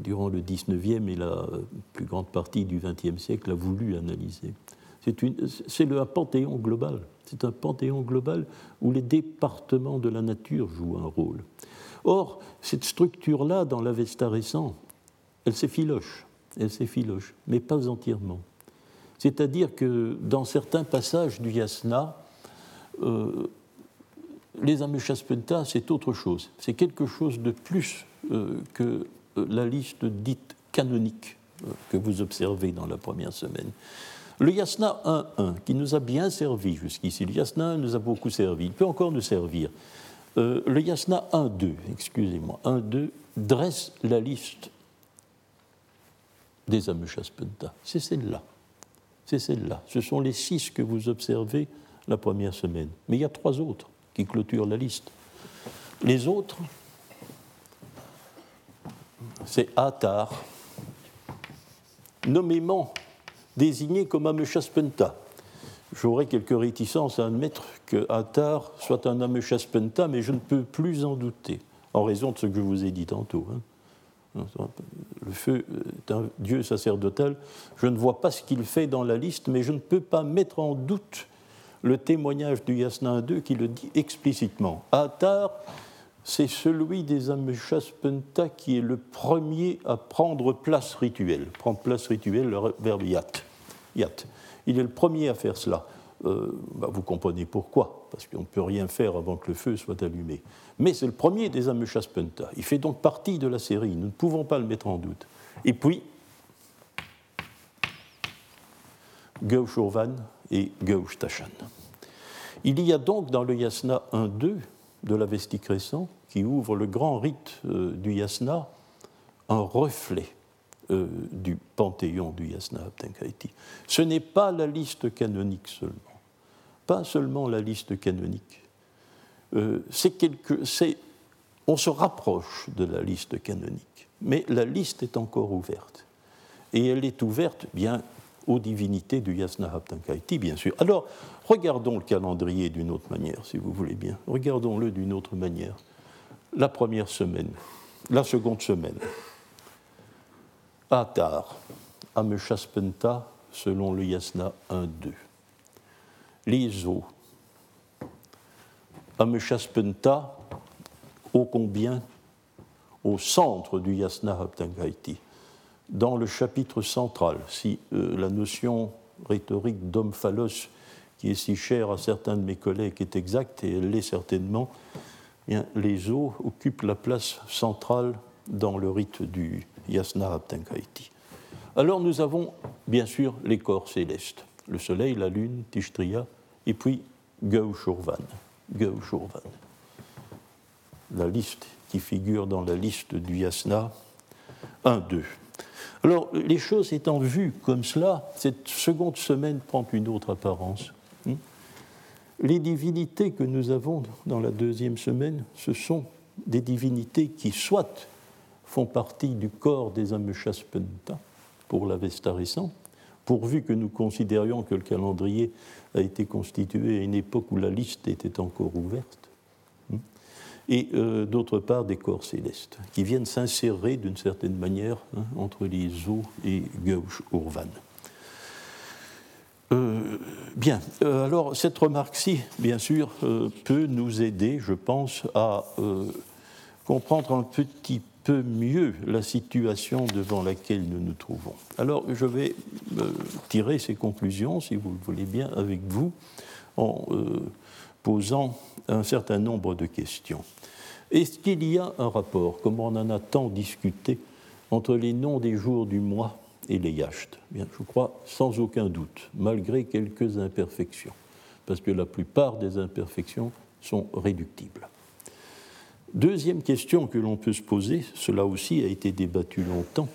[SPEAKER 2] durant le 19e et la plus grande partie du 20e siècle, a voulu analyser. C'est le panthéon global. C'est un panthéon global où les départements de la nature jouent un rôle. Or, cette structure-là, dans l'Avesta récent, elle s'effiloche, elle s'effiloche, mais pas entièrement. C'est-à-dire que dans certains passages du yasna, euh, les Amushaspenta, c'est autre chose. C'est quelque chose de plus euh, que euh, la liste dite canonique que vous observez dans la première semaine. Le yasna 1.1, qui nous a bien servi jusqu'ici, le yasna 1 nous a beaucoup servi, il peut encore nous servir. Euh, le yasna 1.2, excusez-moi, 1.2 dresse la liste des Amushaspenta. C'est celle-là. C'est celle-là. Ce sont les six que vous observez la première semaine. Mais il y a trois autres qui clôturent la liste. Les autres, c'est Atar, nommément désigné comme Ameshaspenta. J'aurais quelques réticences à admettre que soit un Ameshaspenta, mais je ne peux plus en douter, en raison de ce que je vous ai dit tantôt. Hein. Le feu est un dieu sacerdotal. Je ne vois pas ce qu'il fait dans la liste, mais je ne peux pas mettre en doute le témoignage du Yasna 2 qui le dit explicitement. Attar c'est celui des Ameshaspenta qui est le premier à prendre place rituelle. Prendre place rituelle, le verbe yat. yat. Il est le premier à faire cela. Euh, bah, vous comprenez pourquoi, parce qu'on ne peut rien faire avant que le feu soit allumé. Mais c'est le premier des Ameshaspenta. Il fait donc partie de la série. Nous ne pouvons pas le mettre en doute. Et puis, Gaushurvan et Gaushtashan. Il y a donc dans le Yasna 1-2 de la vestique qui ouvre le grand rite euh, du yasna, un reflet euh, du panthéon du yasna Abtenkaiti. Ce n'est pas la liste canonique seulement, pas seulement la liste canonique. Euh, on se rapproche de la liste canonique, mais la liste est encore ouverte. Et elle est ouverte bien aux divinités du Yasna Haptankaiti, bien sûr. Alors, regardons le calendrier d'une autre manière, si vous voulez bien. Regardons-le d'une autre manière. La première semaine, la seconde semaine. Atar, Ameshaspenta, selon le Yasna 1-2. Les eaux. Ameshaspenta, ô combien? Au centre du Yasna Haptankaiti dans le chapitre central, si euh, la notion rhétorique d'homme-phallos, qui est si chère à certains de mes collègues, est exacte, et elle l'est certainement, eh les eaux occupent la place centrale dans le rite du Yasna Abtenkaiti. Alors nous avons bien sûr les corps célestes, le soleil, la lune, Tishtria, et puis Gaushurvan. La liste qui figure dans la liste du Yasna 1-2. Alors, les choses étant vues comme cela, cette seconde semaine prend une autre apparence. Hmm? Les divinités que nous avons dans la deuxième semaine, ce sont des divinités qui soit font partie du corps des Ameshaspenta pour l'Avesta récent, pourvu que nous considérions que le calendrier a été constitué à une époque où la liste était encore ouverte, et euh, d'autre part des corps célestes, qui viennent s'insérer d'une certaine manière hein, entre les eaux et Gauche Urvan. Euh, bien, euh, alors cette remarque-ci, bien sûr, peut nous aider, je pense, à comprendre un petit peu mieux la situation devant laquelle nous nous trouvons. Alors, je vais tirer ces conclusions, si vous le voulez bien, avec vous, posant un certain nombre de questions. Est-ce qu'il y a un rapport, comme on en a tant discuté, entre les noms des jours du mois et les yachts je crois sans aucun doute, malgré quelques imperfections, parce que la plupart des imperfections sont réductibles. Deuxième question que l'on peut se poser, cela aussi a été débattu longtemps,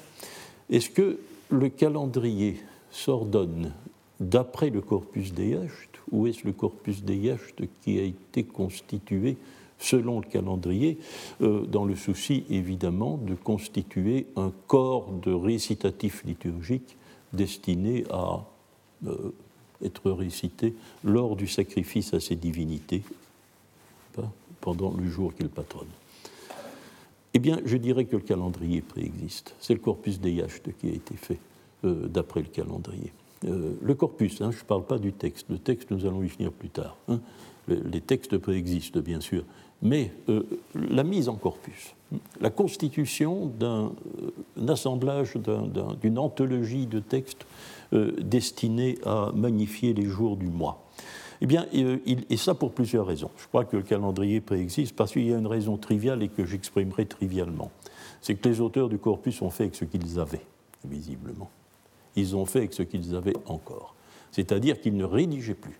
[SPEAKER 2] est-ce que le calendrier s'ordonne d'après le corpus des Yachts ou est-ce le corpus des Yachts qui a été constitué selon le calendrier, euh, dans le souci évidemment de constituer un corps de récitatif liturgique destiné à euh, être récité lors du sacrifice à ses divinités, pendant le jour qu'il patronne. Eh bien, je dirais que le calendrier préexiste. C'est le corpus des Yachts qui a été fait euh, d'après le calendrier. Le corpus, hein, je ne parle pas du texte. Le texte, nous allons y venir plus tard. Hein. les textes préexistent, bien sûr mais euh, la mise en corpus, la constitution d'un assemblage, d'une anthologie de textes euh, destinés à magnifier les jours du mois. Eh bien, euh, et ça pour plusieurs raisons. Je crois que le calendrier préexiste parce qu'il y a une raison triviale et que j'exprimerai trivialement. C'est que les auteurs du corpus ont fait avec ce qu'ils avaient, visiblement. Ils ont fait avec ce qu'ils avaient encore. C'est-à-dire qu'ils ne rédigeaient plus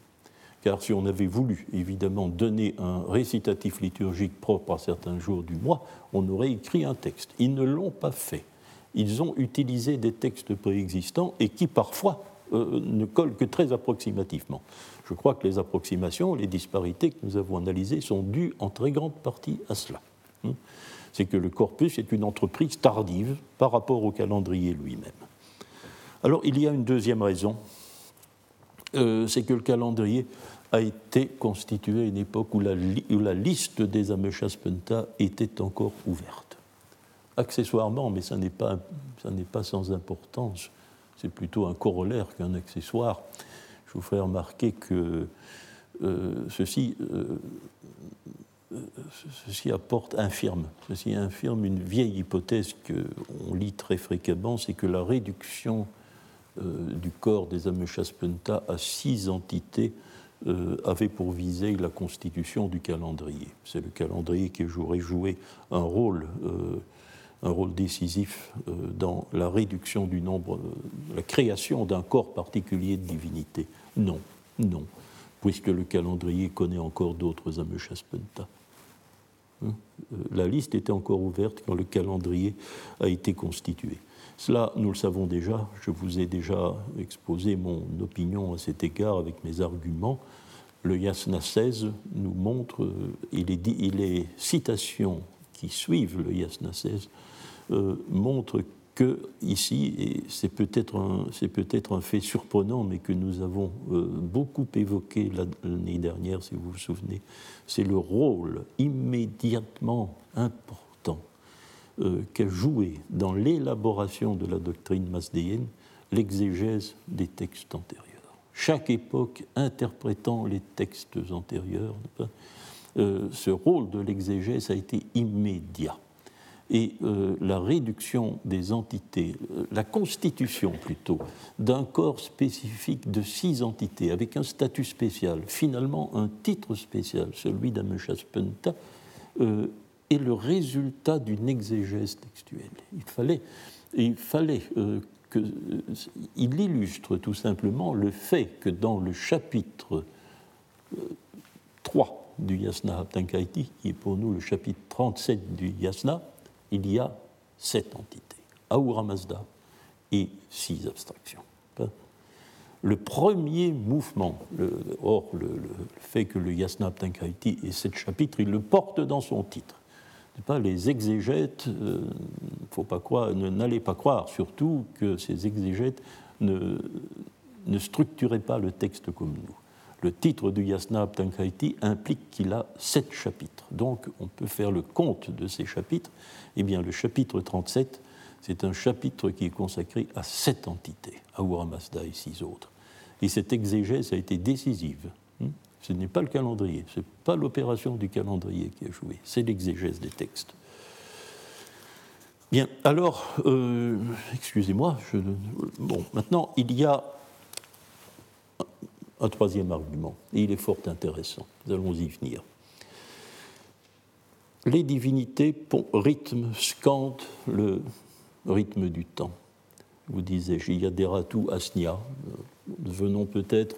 [SPEAKER 2] car si on avait voulu évidemment donner un récitatif liturgique propre à certains jours du mois, on aurait écrit un texte. Ils ne l'ont pas fait. Ils ont utilisé des textes préexistants et qui parfois euh, ne collent que très approximativement. Je crois que les approximations, les disparités que nous avons analysées sont dues en très grande partie à cela. Hein. C'est que le corpus est une entreprise tardive par rapport au calendrier lui-même. Alors il y a une deuxième raison, euh, c'est que le calendrier a été constitué à une époque où la, liste des Ameshaspenta était encore ouverte. Accessoirement, mais ça n'est pas, sans importance, c'est plutôt un corollaire qu'un accessoire. Je vous ferai remarquer que euh, ceci, euh, ceci apporte, infirme, ceci infirme une vieille hypothèse qu'on lit très fréquemment, c'est que la réduction du corps des Ameshaspenta à six entités euh, avait pour visée la constitution du calendrier. C'est le calendrier qui aurait joué un rôle, euh, un rôle décisif dans la réduction du nombre, la création d'un corps particulier de divinité. Non, non, puisque le calendrier connaît encore d'autres Ameshaspenta. Hein la liste était encore ouverte quand le calendrier a été constitué. Cela, nous le savons déjà, je vous ai déjà exposé mon opinion à cet égard avec mes arguments. Le Yasna 16 nous montre, et les, citations qui suivent le Yasna 16 euh, montrent que ici, et c'est peut-être un, peut un, fait surprenant, mais que nous avons euh, beaucoup évoqué l'année dernière, si vous vous souvenez, c'est le rôle immédiatement important euh, qu'a joué dans l'élaboration de la doctrine masdéenne l'exégèse des textes antérieurs. Chaque époque interprétant les textes antérieurs, euh, ce rôle de l'exégèse a été immédiat. Et euh, la réduction des entités, la constitution plutôt, d'un corps spécifique de six entités avec un statut spécial, finalement un titre spécial, celui d'Ameshaspenta, est le résultat d'une exégèse textuelle. Il fallait, il fallait euh, que, euh, il illustre tout simplement le fait que dans le chapitre 3 euh, du Yasna Haptankaiti, qui est pour nous le chapitre 37 du Yasna, il y a sept entités, Ahura Mazda et six abstractions. Hein? Le premier mouvement, or le, fait que le Yasna Haptankaiti ait sept chapitres, il le porte dans son titre pas, les exégètes, euh, faut pas croire, n'allez pas croire surtout que ces exégètes ne, ne structuraient pas le texte comme nous. Le titre du Yasna Tankaiti implique qu'il a sept chapitres. Donc on peut faire le compte de ces chapitres. Eh bien, le chapitre 37, c'est un chapitre qui est consacré à sept entités, Ahura Mazda et six autres. Et cette exégèse a été décisive. Ce n'est pas le calendrier, ce n'est pas l'opération du calendrier qui a joué, c'est l'exégèse des textes. Bien, alors, euh, excusez-moi, bon, maintenant, il y a un troisième argument, et il est fort intéressant, nous allons y venir. Les divinités rythment, scandent le rythme du temps. Vous disais-je, il y a des ratou asnia, venons peut-être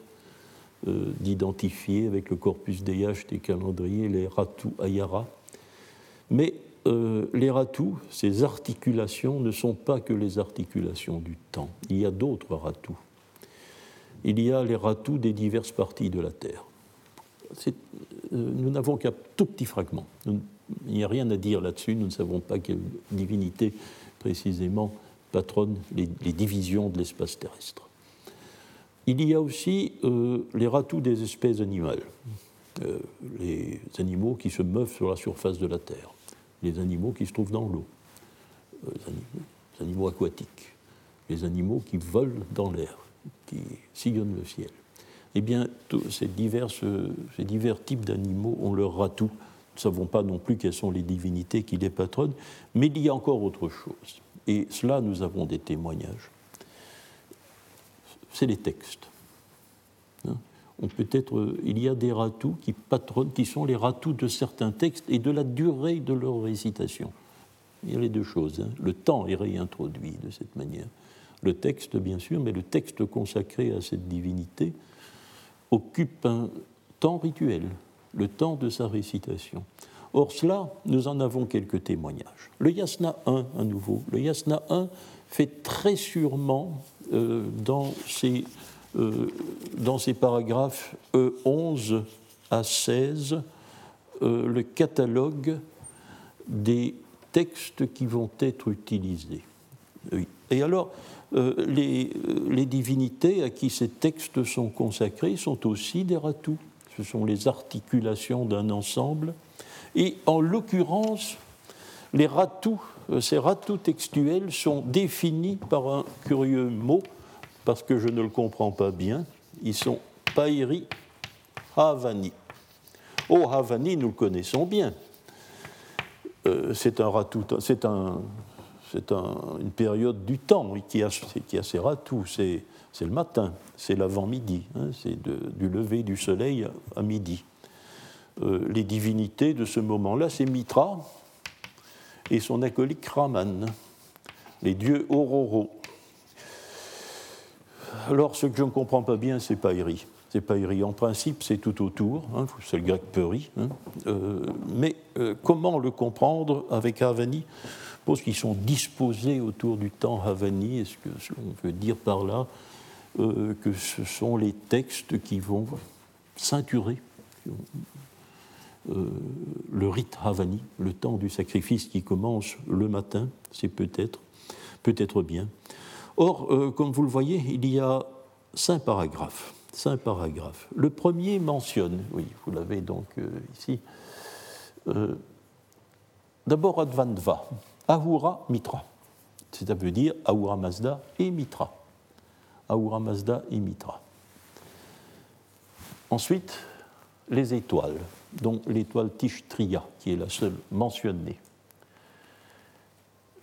[SPEAKER 2] d'identifier avec le corpus Yash des calendriers les Ratu Ayara. Mais euh, les Ratu, ces articulations, ne sont pas que les articulations du temps. Il y a d'autres Ratu. il y a les ratous des diverses parties de la Terre. Euh, nous n'avons qu'un tout petit fragment. il n'y a rien à dire là-dessus. Nous ne savons pas quelle divinité précisément patronne les, divisions de l'espace terrestre. Il y a aussi euh, les ratous des espèces animales, euh, les animaux qui se meuvent sur la surface de la Terre, les animaux qui se trouvent dans l'eau, les animaux aquatiques, les animaux qui volent dans l'air, qui sillonnent le ciel eh bien, ces, ces divers types d'animaux ont leur ratou. Nous ne savons pas non plus quelles sont les divinités qui les patronnent, mais il y a encore autre chose. Et cela, nous avons des témoignages. C'est les textes. Hein. on peut être, il y a des ratous qui patronnent, qui sont les ratous de certains textes et de la durée de leur récitation. Il y a les deux choses. Hein. Le temps est réintroduit de cette manière. Le texte, bien sûr, mais le texte consacré à cette divinité, occupe un temps rituel, le temps de sa récitation. Or, cela, nous en avons quelques témoignages. Le Yasna 1, à nouveau, le Yasna 1 fait très sûrement dans, ses, euh, dans ses paragraphes 11 e à 16 euh, le catalogue des textes qui vont être utilisés. Et alors, euh, les, euh, les, divinités à qui ces textes sont consacrés sont aussi des ratous. Ce sont les articulations d'un ensemble. Et en l'occurrence, les ratous, euh, ces ratous textuels sont définis par un curieux mot, parce que je ne le comprends pas bien. Ils sont Pairi Havani. Oh, Havani, nous le connaissons bien. c'est un ratou, c'est un, c'est une période du temps qui, a, qui assera tout. C'est, le matin, c'est l'avant-midi, hein, c'est du lever du soleil à midi. Euh, les divinités de ce moment-là, c'est Mitra et son acolyte Raman, les dieux Ororo. Alors, ce que je ne comprends pas bien, c'est Pairi. C'est Pairi. En principe, c'est tout autour, hein, c'est le grec Peri. Hein. Euh, mais euh, comment le comprendre avec Avani suppose qu'ils sont disposés autour du temps Havani. Est-ce que on veut dire par là euh, que ce sont les textes qui vont ceinturer euh, le rite Havani, le temps du sacrifice qui commence le matin, c'est peut-être, peut-être bien. Or, euh, comme vous le voyez, il y a cinq paragraphes. Cinq paragraphes. Le premier mentionne, oui, vous l'avez donc ici, d'abord Advandva, Ahura Mitra. Ça veut dire Ahura Mazda et Mitra. Ahura Mazda et Mitra. Ensuite, les étoiles, dont l'étoile Tishtriya, qui est la seule mentionnée.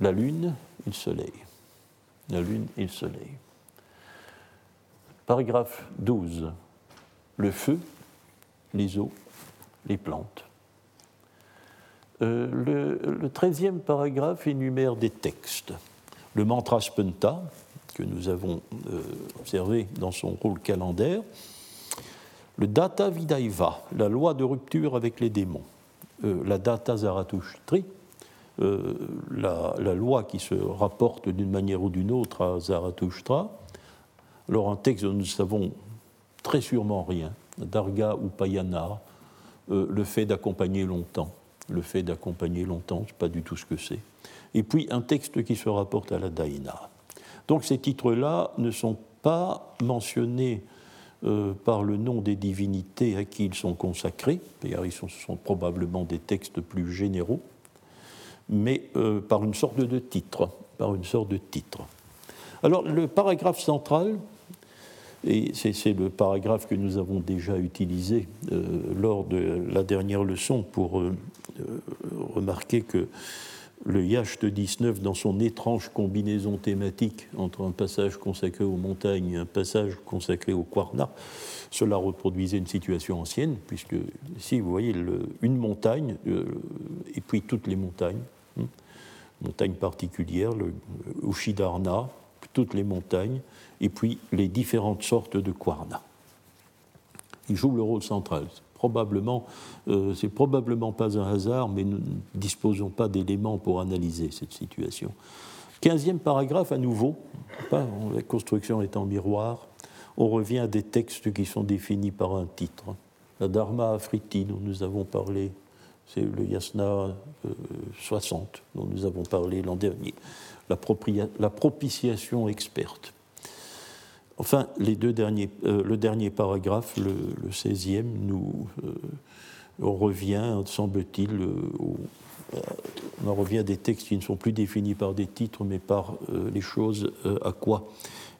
[SPEAKER 2] La lune et le soleil. La lune et le soleil. Paragraphe 12. Le feu, les eaux, les plantes. Euh, le, treizième paragraphe énumère des textes. Le mantra spenta, que nous avons euh, observé dans son rôle calendaire, le data vidaiva, la loi de rupture avec les démons, euh, la data zarathushtri, la, la, loi qui se rapporte d'une manière ou d'une autre à Zarathustra. Alors un texte dont nous savons très sûrement rien, Darga ou Payana, le fait d'accompagner longtemps le fait d'accompagner longtemps, ne sais pas du tout ce que c'est. Et puis un texte qui se rapporte à la Daïna. Donc ces titres-là ne sont pas mentionnés euh, par le nom des divinités à qui ils sont consacrés, d'ailleurs ils sont, probablement des textes plus généraux, mais euh, par une sorte de titre, par une sorte de titre. Alors le paragraphe central, et c'est le paragraphe que nous avons déjà utilisé euh, lors de la dernière leçon pour remarquer que le Yacht 19, dans son étrange combinaison thématique entre un passage consacré aux montagnes et un passage consacré au Quarna, cela reproduisait une situation ancienne, puisque ici, vous voyez une montagne, euh, et puis toutes les montagnes, hein, montagnes particulières, le Ushidarna, toutes les montagnes, et puis les différentes sortes de Quarna. Il joue le rôle central probablement, euh, c'est probablement pas un hasard, mais nous ne disposons pas d'éléments pour analyser cette situation. Quinzième paragraphe à nouveau, la construction est en miroir. on revient à des textes qui sont définis par un titre. La Dharma Afriti, dont nous avons parlé, c'est le Yasna 60, euh, dont nous avons parlé l'an dernier. La, la, propitiation experte. Enfin, euh, le dernier paragraphe, le, 16e, nous, euh, revient, semble-t-il, on en revient à des textes qui ne sont plus définis par des titres, mais par les choses à quoi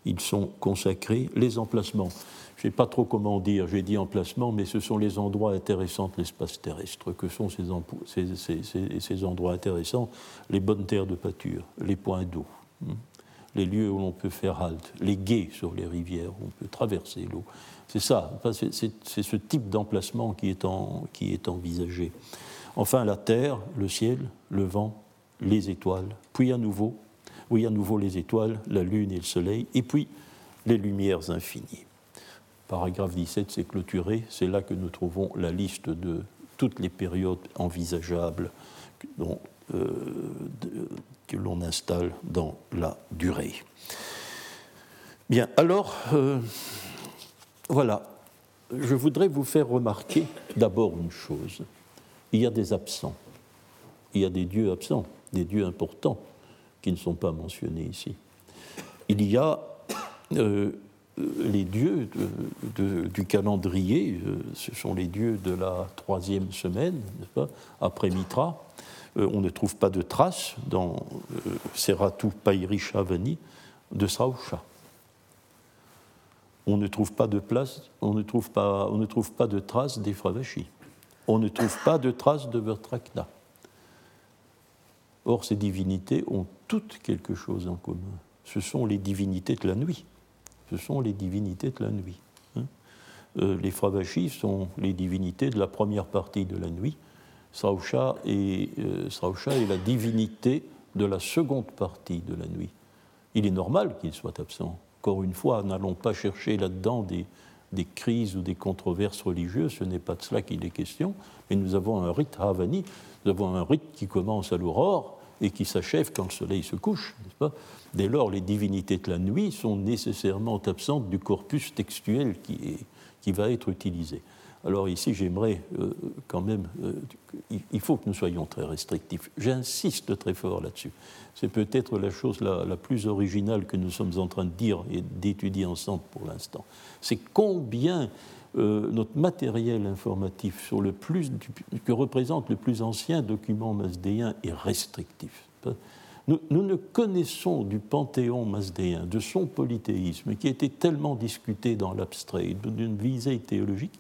[SPEAKER 2] ils sont consacrés. Les emplacements. Je ne sais pas trop comment dire, j'ai dit emplacement, mais ce sont les endroits intéressants de l'espace terrestre. Que sont ces, endroits intéressants? Les bonnes terres de pâture, les points d'eau, hein, les lieux où l'on peut faire halte, les guets sur les rivières où on peut traverser l'eau. C'est ça, c'est ce type d'emplacement qui, qui est envisagé. Enfin, la terre, le ciel, le vent, les étoiles, puis à nouveau oui, à nouveau les étoiles, la lune et le soleil, et puis les lumières infinies. Paragraphe 17, c'est clôturé, c'est là que nous trouvons la liste de toutes les périodes envisageables euh, que l'on installe dans la durée. Bien, alors, euh, voilà, je voudrais vous faire remarquer d'abord une chose. Il y a des absents, il y a des dieux absents, des dieux importants qui ne sont pas mentionnés ici. Il y a euh, les dieux du calendrier, euh, ce sont les dieux de la troisième semaine, après Mitra. Euh, on ne trouve pas de traces dans Seratu Pairishavani de Srausha. On ne trouve pas de place, on ne trouve pas, on ne trouve pas de traces d'Efravashi. On ne trouve pas de traces de Vertrakna. Or, ces divinités ont toutes quelque chose en commun. Ce sont les divinités de la nuit. Ce sont les divinités de la nuit. Hein. Euh, les Fravashis sont les divinités de la première partie de la nuit. Srausha est, euh, est la divinité de la seconde partie de la nuit. Il est normal qu'il soit absent. Encore une fois, n'allons pas chercher là-dedans des, crises ou des controverses religieuses, ce n'est pas de cela qu'il est question, mais nous avons un rite Havani, nous avons un rite qui commence à l'aurore et qui s'achève quand le soleil se couche. Pas? Dès lors, les divinités de la nuit sont nécessairement absentes du corpus textuel qui, qui va être utilisé. Alors ici, j'aimerais euh, quand même, euh, il faut que nous soyons très restrictifs. J'insiste très fort là-dessus. C'est peut-être la chose la, plus originale que nous sommes en train de dire et d'étudier ensemble pour l'instant. C'est combien euh, notre matériel informatif sur le plus, que représente le plus ancien document masdéen est restrictif. Nous, ne connaissons du panthéon masdéen, de son polythéisme, qui a été tellement discuté dans l'abstrait, d'une visée théologique,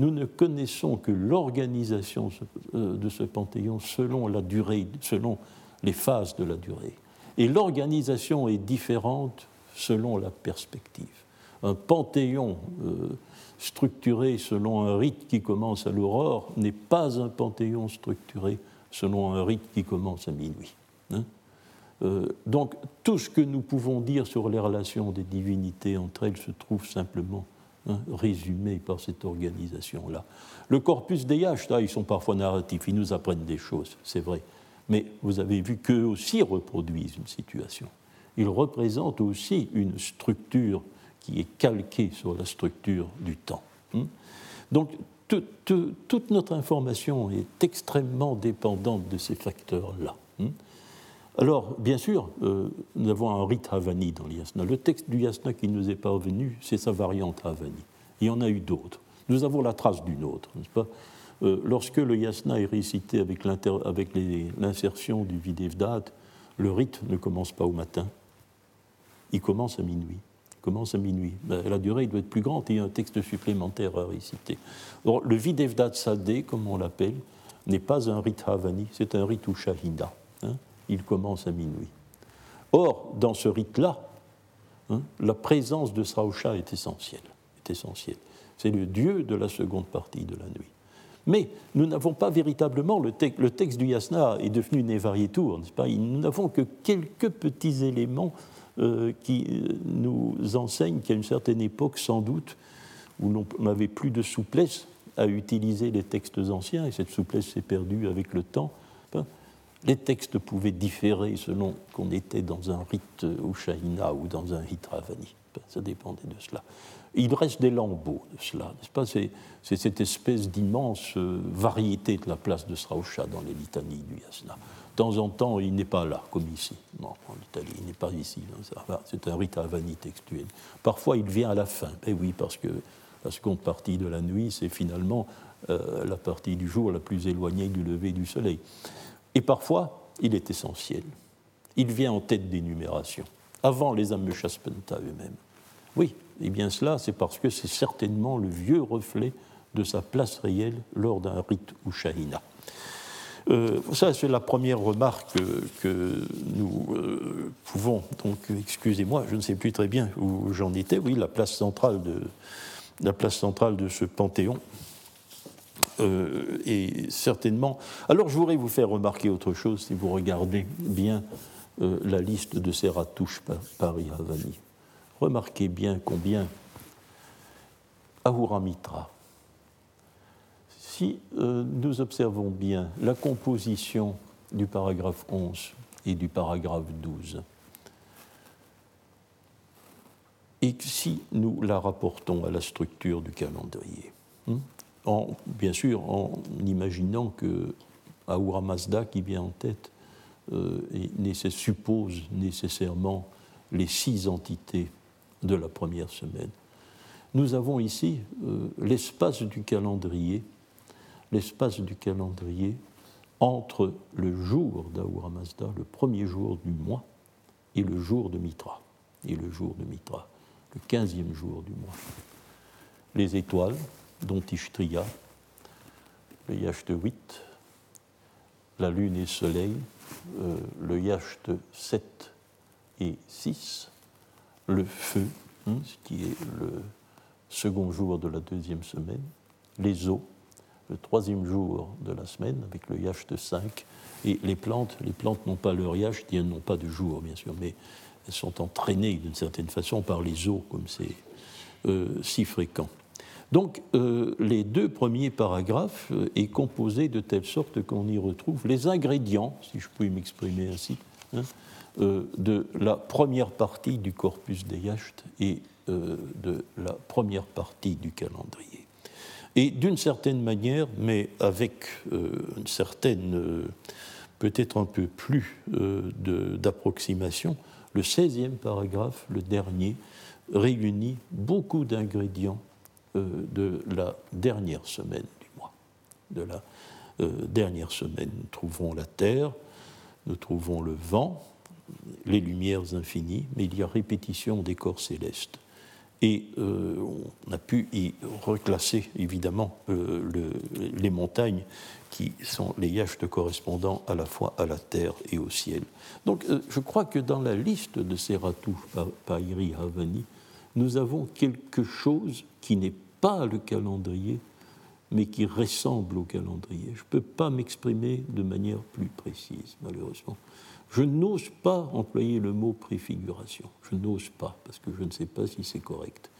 [SPEAKER 2] nous ne connaissons que l'organisation euh, de ce panthéon selon la durée, selon les phases de la durée. Et l'organisation est différente selon la perspective. Un panthéon euh, structuré selon un rite qui commence à l'aurore n'est pas un panthéon structuré selon un rite qui commence à minuit. Hein. Euh, donc tout ce que nous pouvons dire sur les relations des divinités entre elles se trouve simplement hein, résumé par cette organisation-là. Le corpus des Yashta, ils sont parfois narratifs, ils nous apprennent des choses, c'est vrai. Mais vous avez vu qu'eux aussi reproduisent une situation. Ils représentent aussi une structure qui est calqué sur la structure du temps. Hmm? Donc toute notre information est extrêmement dépendante de ces facteurs-là. Hmm? Alors, bien sûr, euh, nous avons un rite Havani dans l'Yasna. Le texte du Yasna qui nous est parvenu, c'est sa variante Havani. Il y en a eu d'autres. Nous avons la trace d'une autre, n'est-ce pas? Euh, Lorsque le Yasna est récité avec l'insertion du Videvdat, le rite ne commence pas au matin, il commence à minuit commence à minuit. Ben, la durée doit être plus grande et il y a un texte supplémentaire à réciter. le Videvdat Sadeh, comme on l'appelle, n'est pas un rite Havani, c'est un rite Ushahida. Hein. Il commence à minuit. Or, dans ce rite-là, hein, la présence de Srausha est essentielle. Est essentielle. C'est le dieu de la seconde partie de la nuit. Mais nous n'avons pas véritablement, le, texte du Yasna est devenu une évariétour, n'est-ce pas? Nous n'avons que quelques petits éléments euh, qui euh, nous enseigne qu'à une certaine époque, sans doute, où l'on n'avait plus de souplesse à utiliser les textes anciens, et cette souplesse s'est perdue avec le temps, les textes pouvaient différer selon qu'on était dans un rite Ushaina ou dans un rite Ravani. Ça dépendait de cela. Il reste des lambeaux de cela, n'est-ce pas? C'est cette espèce d'immense euh, variété de la place de Straucha dans les litanies du Yasna. De temps en temps, il n'est pas là, comme ici. Non, en Italie, il n'est pas ici. C'est un rite avani textuel. Parfois, il vient à la fin. Eh oui, parce que la seconde partie de la nuit, c'est finalement euh, la partie du jour la plus éloignée du lever du soleil. Et parfois, il est essentiel. Il vient en tête d'énumération, avant les Ameshaspenta eux-mêmes. Oui, et bien cela, c'est parce que c'est certainement le vieux reflet de sa place réelle lors d'un rite ou shahina. Euh, ça, c'est la première remarque que, nous euh, pouvons. Donc, excusez-moi, je ne sais plus très bien où j'en étais. Oui, la place centrale de, la place centrale de ce panthéon. Euh, et certainement. Alors, je voudrais vous faire remarquer autre chose si vous regardez bien la liste de ces ratouches par Havani. Remarquez bien combien Ahura Mitra, si euh, nous observons bien la composition du paragraphe 11 et du paragraphe 12, et si nous la rapportons à la structure du calendrier, hein, en, bien sûr en imaginant que Ahura Mazda qui vient en tête euh, suppose nécessairement les six entités de la première semaine. Nous avons ici euh, l'espace du calendrier, l'espace du calendrier entre le jour d'Ahura Mazda, le premier jour du mois, et le jour de Mitra, et le jour de Mitra, le quinzième jour du mois. Les étoiles, dont Ishtria, le Yacht 8, la lune et le soleil, euh, le Yacht 7 et 6, le feu, hein, ce qui est le second jour de la deuxième semaine, les eaux, le troisième jour de la semaine, avec le yacht 5, et les plantes, les plantes n'ont pas leur yacht, elles n'ont pas de jour, bien sûr, mais elles sont entraînées d'une certaine façon par les eaux, comme c'est euh, si fréquent. Donc, euh, les deux premiers paragraphes euh, est composé de telle sorte qu'on y retrouve les ingrédients, si je puis m'exprimer ainsi, hein, euh, de la première partie du corpus des yachts et de la première partie du calendrier. Et d'une certaine manière, mais avec une certaine, peut-être un peu plus d'approximation, le 16e paragraphe, le dernier, réunit beaucoup d'ingrédients de la dernière semaine du mois. De la dernière semaine, nous trouvons la terre, nous trouvons le vent, les lumières infinies, mais il y a répétition des corps célestes. Et euh, on a pu y reclasser évidemment euh, le, les montagnes qui sont les yachts correspondant à la fois à la terre et au ciel. Donc euh, je crois que dans la liste de ces ratous Pairi Havani, nous avons quelque chose qui n'est pas le calendrier, mais qui ressemble au calendrier. Je ne peux pas m'exprimer de manière plus précise, malheureusement. Je n'ose pas employer le mot préfiguration. Je n'ose pas, parce que je ne sais pas si c'est correct.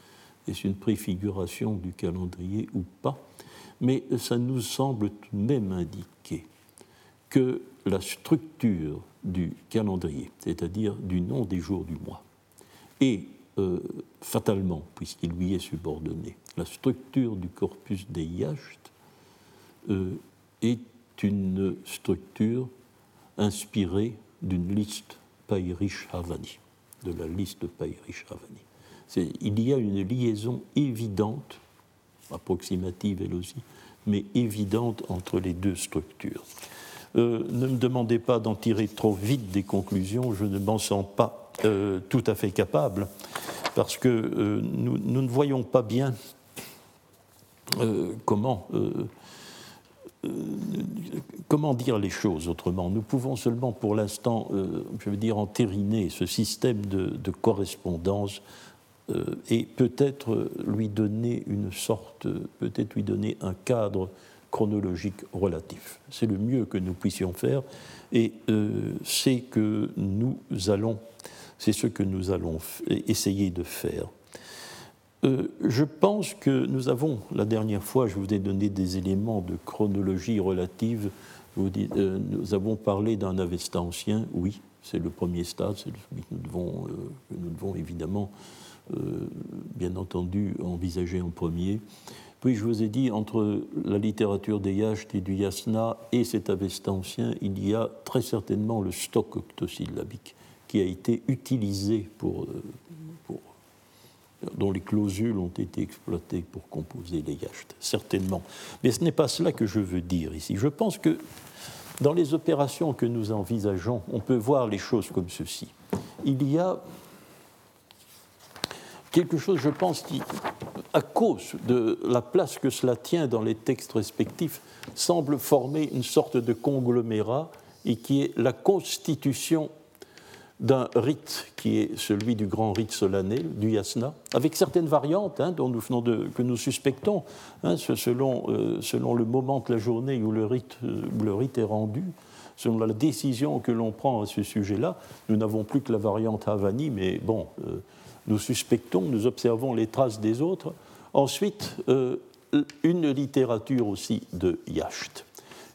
[SPEAKER 2] Est-ce une préfiguration du calendrier ou pas? Mais ça nous semble tout de même indiquer que la structure du calendrier, c'est-à-dire du nom des jours du mois, et euh, fatalement, puisqu'il lui est subordonné, la structure du corpus des yachts euh, est une structure inspirée d'une liste Pairish Havani, de la liste Havani. Il y a une liaison évidente, approximative elle aussi, mais évidente entre les deux structures. Euh, ne me demandez pas d'en tirer trop vite des conclusions, je ne m'en sens pas euh, tout à fait capable, parce que euh, nous, ne voyons pas bien comment euh, comment dire les choses autrement Nous pouvons seulement pour l'instant, je veux dire, entériner ce système de, correspondance et peut-être lui donner une sorte, peut-être lui donner un cadre chronologique relatif. C'est le mieux que nous puissions faire et c'est que nous allons, c'est ce que nous allons essayer de faire. Euh, je pense que nous avons, la dernière fois, je vous ai donné des éléments de chronologie relative. Euh, nous avons parlé d'un Avesta ancien, oui, c'est le premier stade, c'est celui que nous devons, euh, nous devons évidemment bien entendu envisagé en premier. Puis je vous ai dit, entre la littérature des Yachts et du Yasna et cet Avesta ancien, il y a très certainement le stock octosyllabique qui a été utilisé pour, pour dont les clausules ont été exploitées pour composer les yachts, certainement. Mais ce n'est pas cela que je veux dire ici. Je pense que dans les opérations que nous envisageons, on peut voir les choses comme ceci. Il y a quelque chose, je pense, qui, à cause de la place que cela tient dans les textes respectifs, semble former une sorte de conglomérat et qui est la constitution d'un rite qui est celui du grand rite solennel, du yasna, avec certaines variantes hein, dont nous que nous suspectons, hein, selon, euh, selon, le moment de la journée où le rite, euh, le rite est rendu, selon la décision que l'on prend à ce sujet-là. Nous n'avons plus que la variante Havani, mais bon, euh, nous suspectons, nous observons les traces des autres. Ensuite, une littérature aussi de Yacht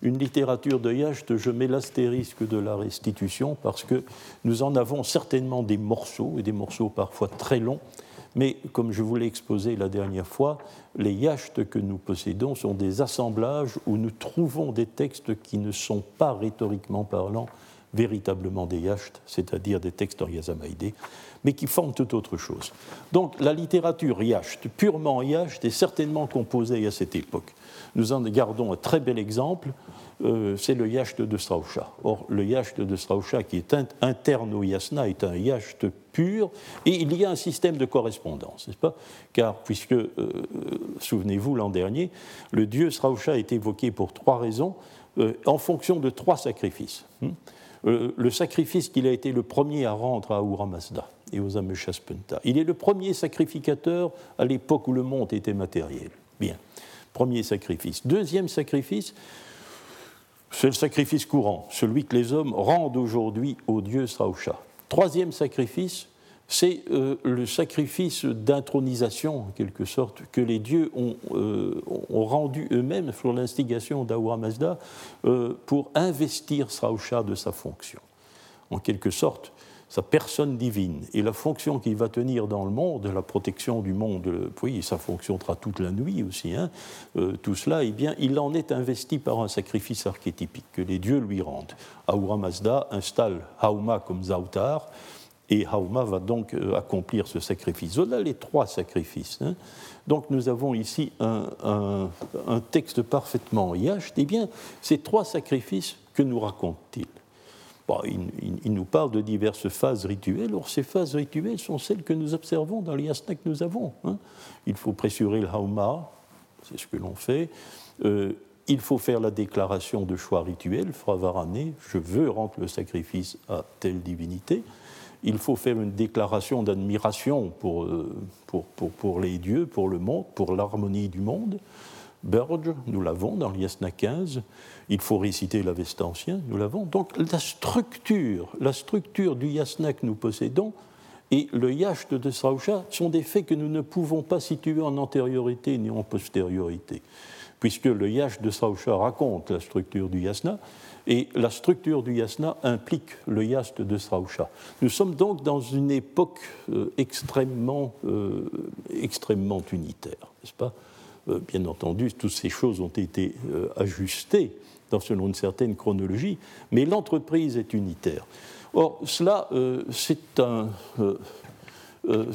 [SPEAKER 2] une littérature de Yacht, je mets l'astérisque de la restitution parce que nous en avons certainement des morceaux, et des morceaux parfois très longs, mais comme je vous l'ai exposé la dernière fois, les yachts que nous possédons sont des assemblages où nous trouvons des textes qui ne sont pas rhétoriquement parlant véritablement des yachts, c'est-à-dire des textes en yazamaïdé, mais qui forment tout autre chose. Donc la littérature yacht, purement yacht, est certainement composée à cette époque. Nous en gardons un très bel exemple, euh, c'est le yacht de Straucha. Or, le yacht de Straucha, qui est interne au yasna, est un yacht pur, et il y a un système de correspondance, n'est-ce pas? Car, puisque, euh, souvenez-vous, l'an dernier, le dieu Straucha est évoqué pour trois raisons, euh, en fonction de trois sacrifices. Hmm? Le sacrifice qu'il a été le premier à rendre à Ahura Mazda et aux. Il est le premier sacrificateur à l'époque où le monde était matériel. Bien, premier sacrifice. Deuxième sacrifice, c'est le sacrifice courant, celui que les hommes rendent aujourd'hui au dieu Srausha. Troisième sacrifice, c'est euh, le sacrifice d'intronisation, en quelque sorte, que les dieux ont, euh, rendu eux-mêmes sur l'instigation d'Ahura Mazda euh, pour investir Srausha de sa fonction. En quelque sorte, sa personne divine et la fonction qu'il va tenir dans le monde, la protection du monde, oui, sa fonction sera toute la nuit aussi, hein, euh, tout cela, eh bien, il en est investi par un sacrifice archétypique que les dieux lui rendent. Ahura Mazda installe Hauma comme Zautar, et Hauma va donc euh, accomplir ce sacrifice. Voilà les trois sacrifices. Hein. Donc nous avons ici un, texte parfaitement yacht. Eh bien, ces trois sacrifices, que nous racontent-ils il, nous parle de diverses phases rituelles. Or, ces phases rituelles sont celles que nous observons dans les yasnas que nous avons. Hein. Il faut pressurer le hauma, c'est ce que l'on fait. Euh, il faut faire la déclaration de choix rituel, fravarane, je veux rendre le sacrifice à telle divinité. Il faut faire une déclaration d'admiration pour, euh, pour, pour, les dieux, pour le monde, pour l'harmonie du monde. Burge, nous l'avons dans l'Yasna 15. Il faut réciter l'Avesta ancien, nous l'avons. Donc la structure, la structure du yasna que nous possédons et le yacht de Srausha sont des faits que nous ne pouvons pas situer en antériorité ni en postériorité, puisque le yacht de Srausha raconte la structure du yasna et la structure du yasna implique le yacht de Srausha. Nous sommes donc dans une époque euh, extrêmement, euh, extrêmement unitaire, n'est-ce pas? Bien entendu, toutes ces choses ont été ajustées selon une certaine chronologie, mais l'entreprise est unitaire. Or, cela, euh, c'est euh, euh,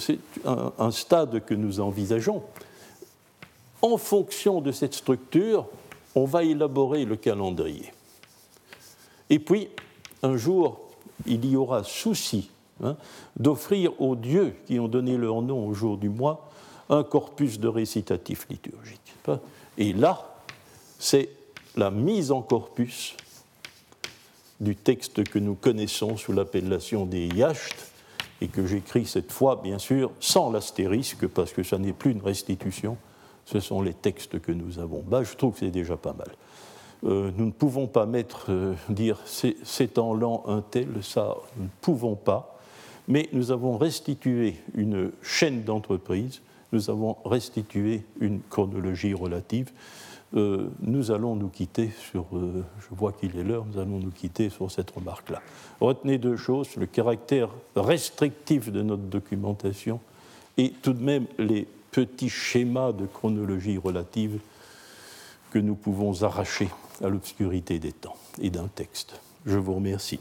[SPEAKER 2] un, stade que nous envisageons. En fonction de cette structure, on va élaborer le calendrier. Et puis, un jour, il y aura souci hein, d'offrir aux dieux qui ont donné leur nom au jour du mois un corpus de récitatifs liturgiques. Et là, c'est la mise en corpus du texte que nous connaissons sous l'appellation des yachts, et que j'écris cette fois, bien sûr, sans l'astérisque, parce que ça n'est plus une restitution, ce sont les textes que nous avons. Je trouve que c'est déjà pas mal. Euh, nous ne pouvons pas mettre, euh, dire c'est en l'an un tel, ça, nous ne pouvons pas, mais nous avons restitué une chaîne d'entreprise, nous avons restitué une chronologie relative. Euh, nous allons nous quitter sur, euh, je vois qu'il est l'heure, nous allons nous quitter sur cette remarque-là. Retenez deux choses, le caractère restrictif de notre documentation et tout de même les petits schémas de chronologie relative que nous pouvons arracher à l'obscurité des temps et d'un texte. Je vous remercie.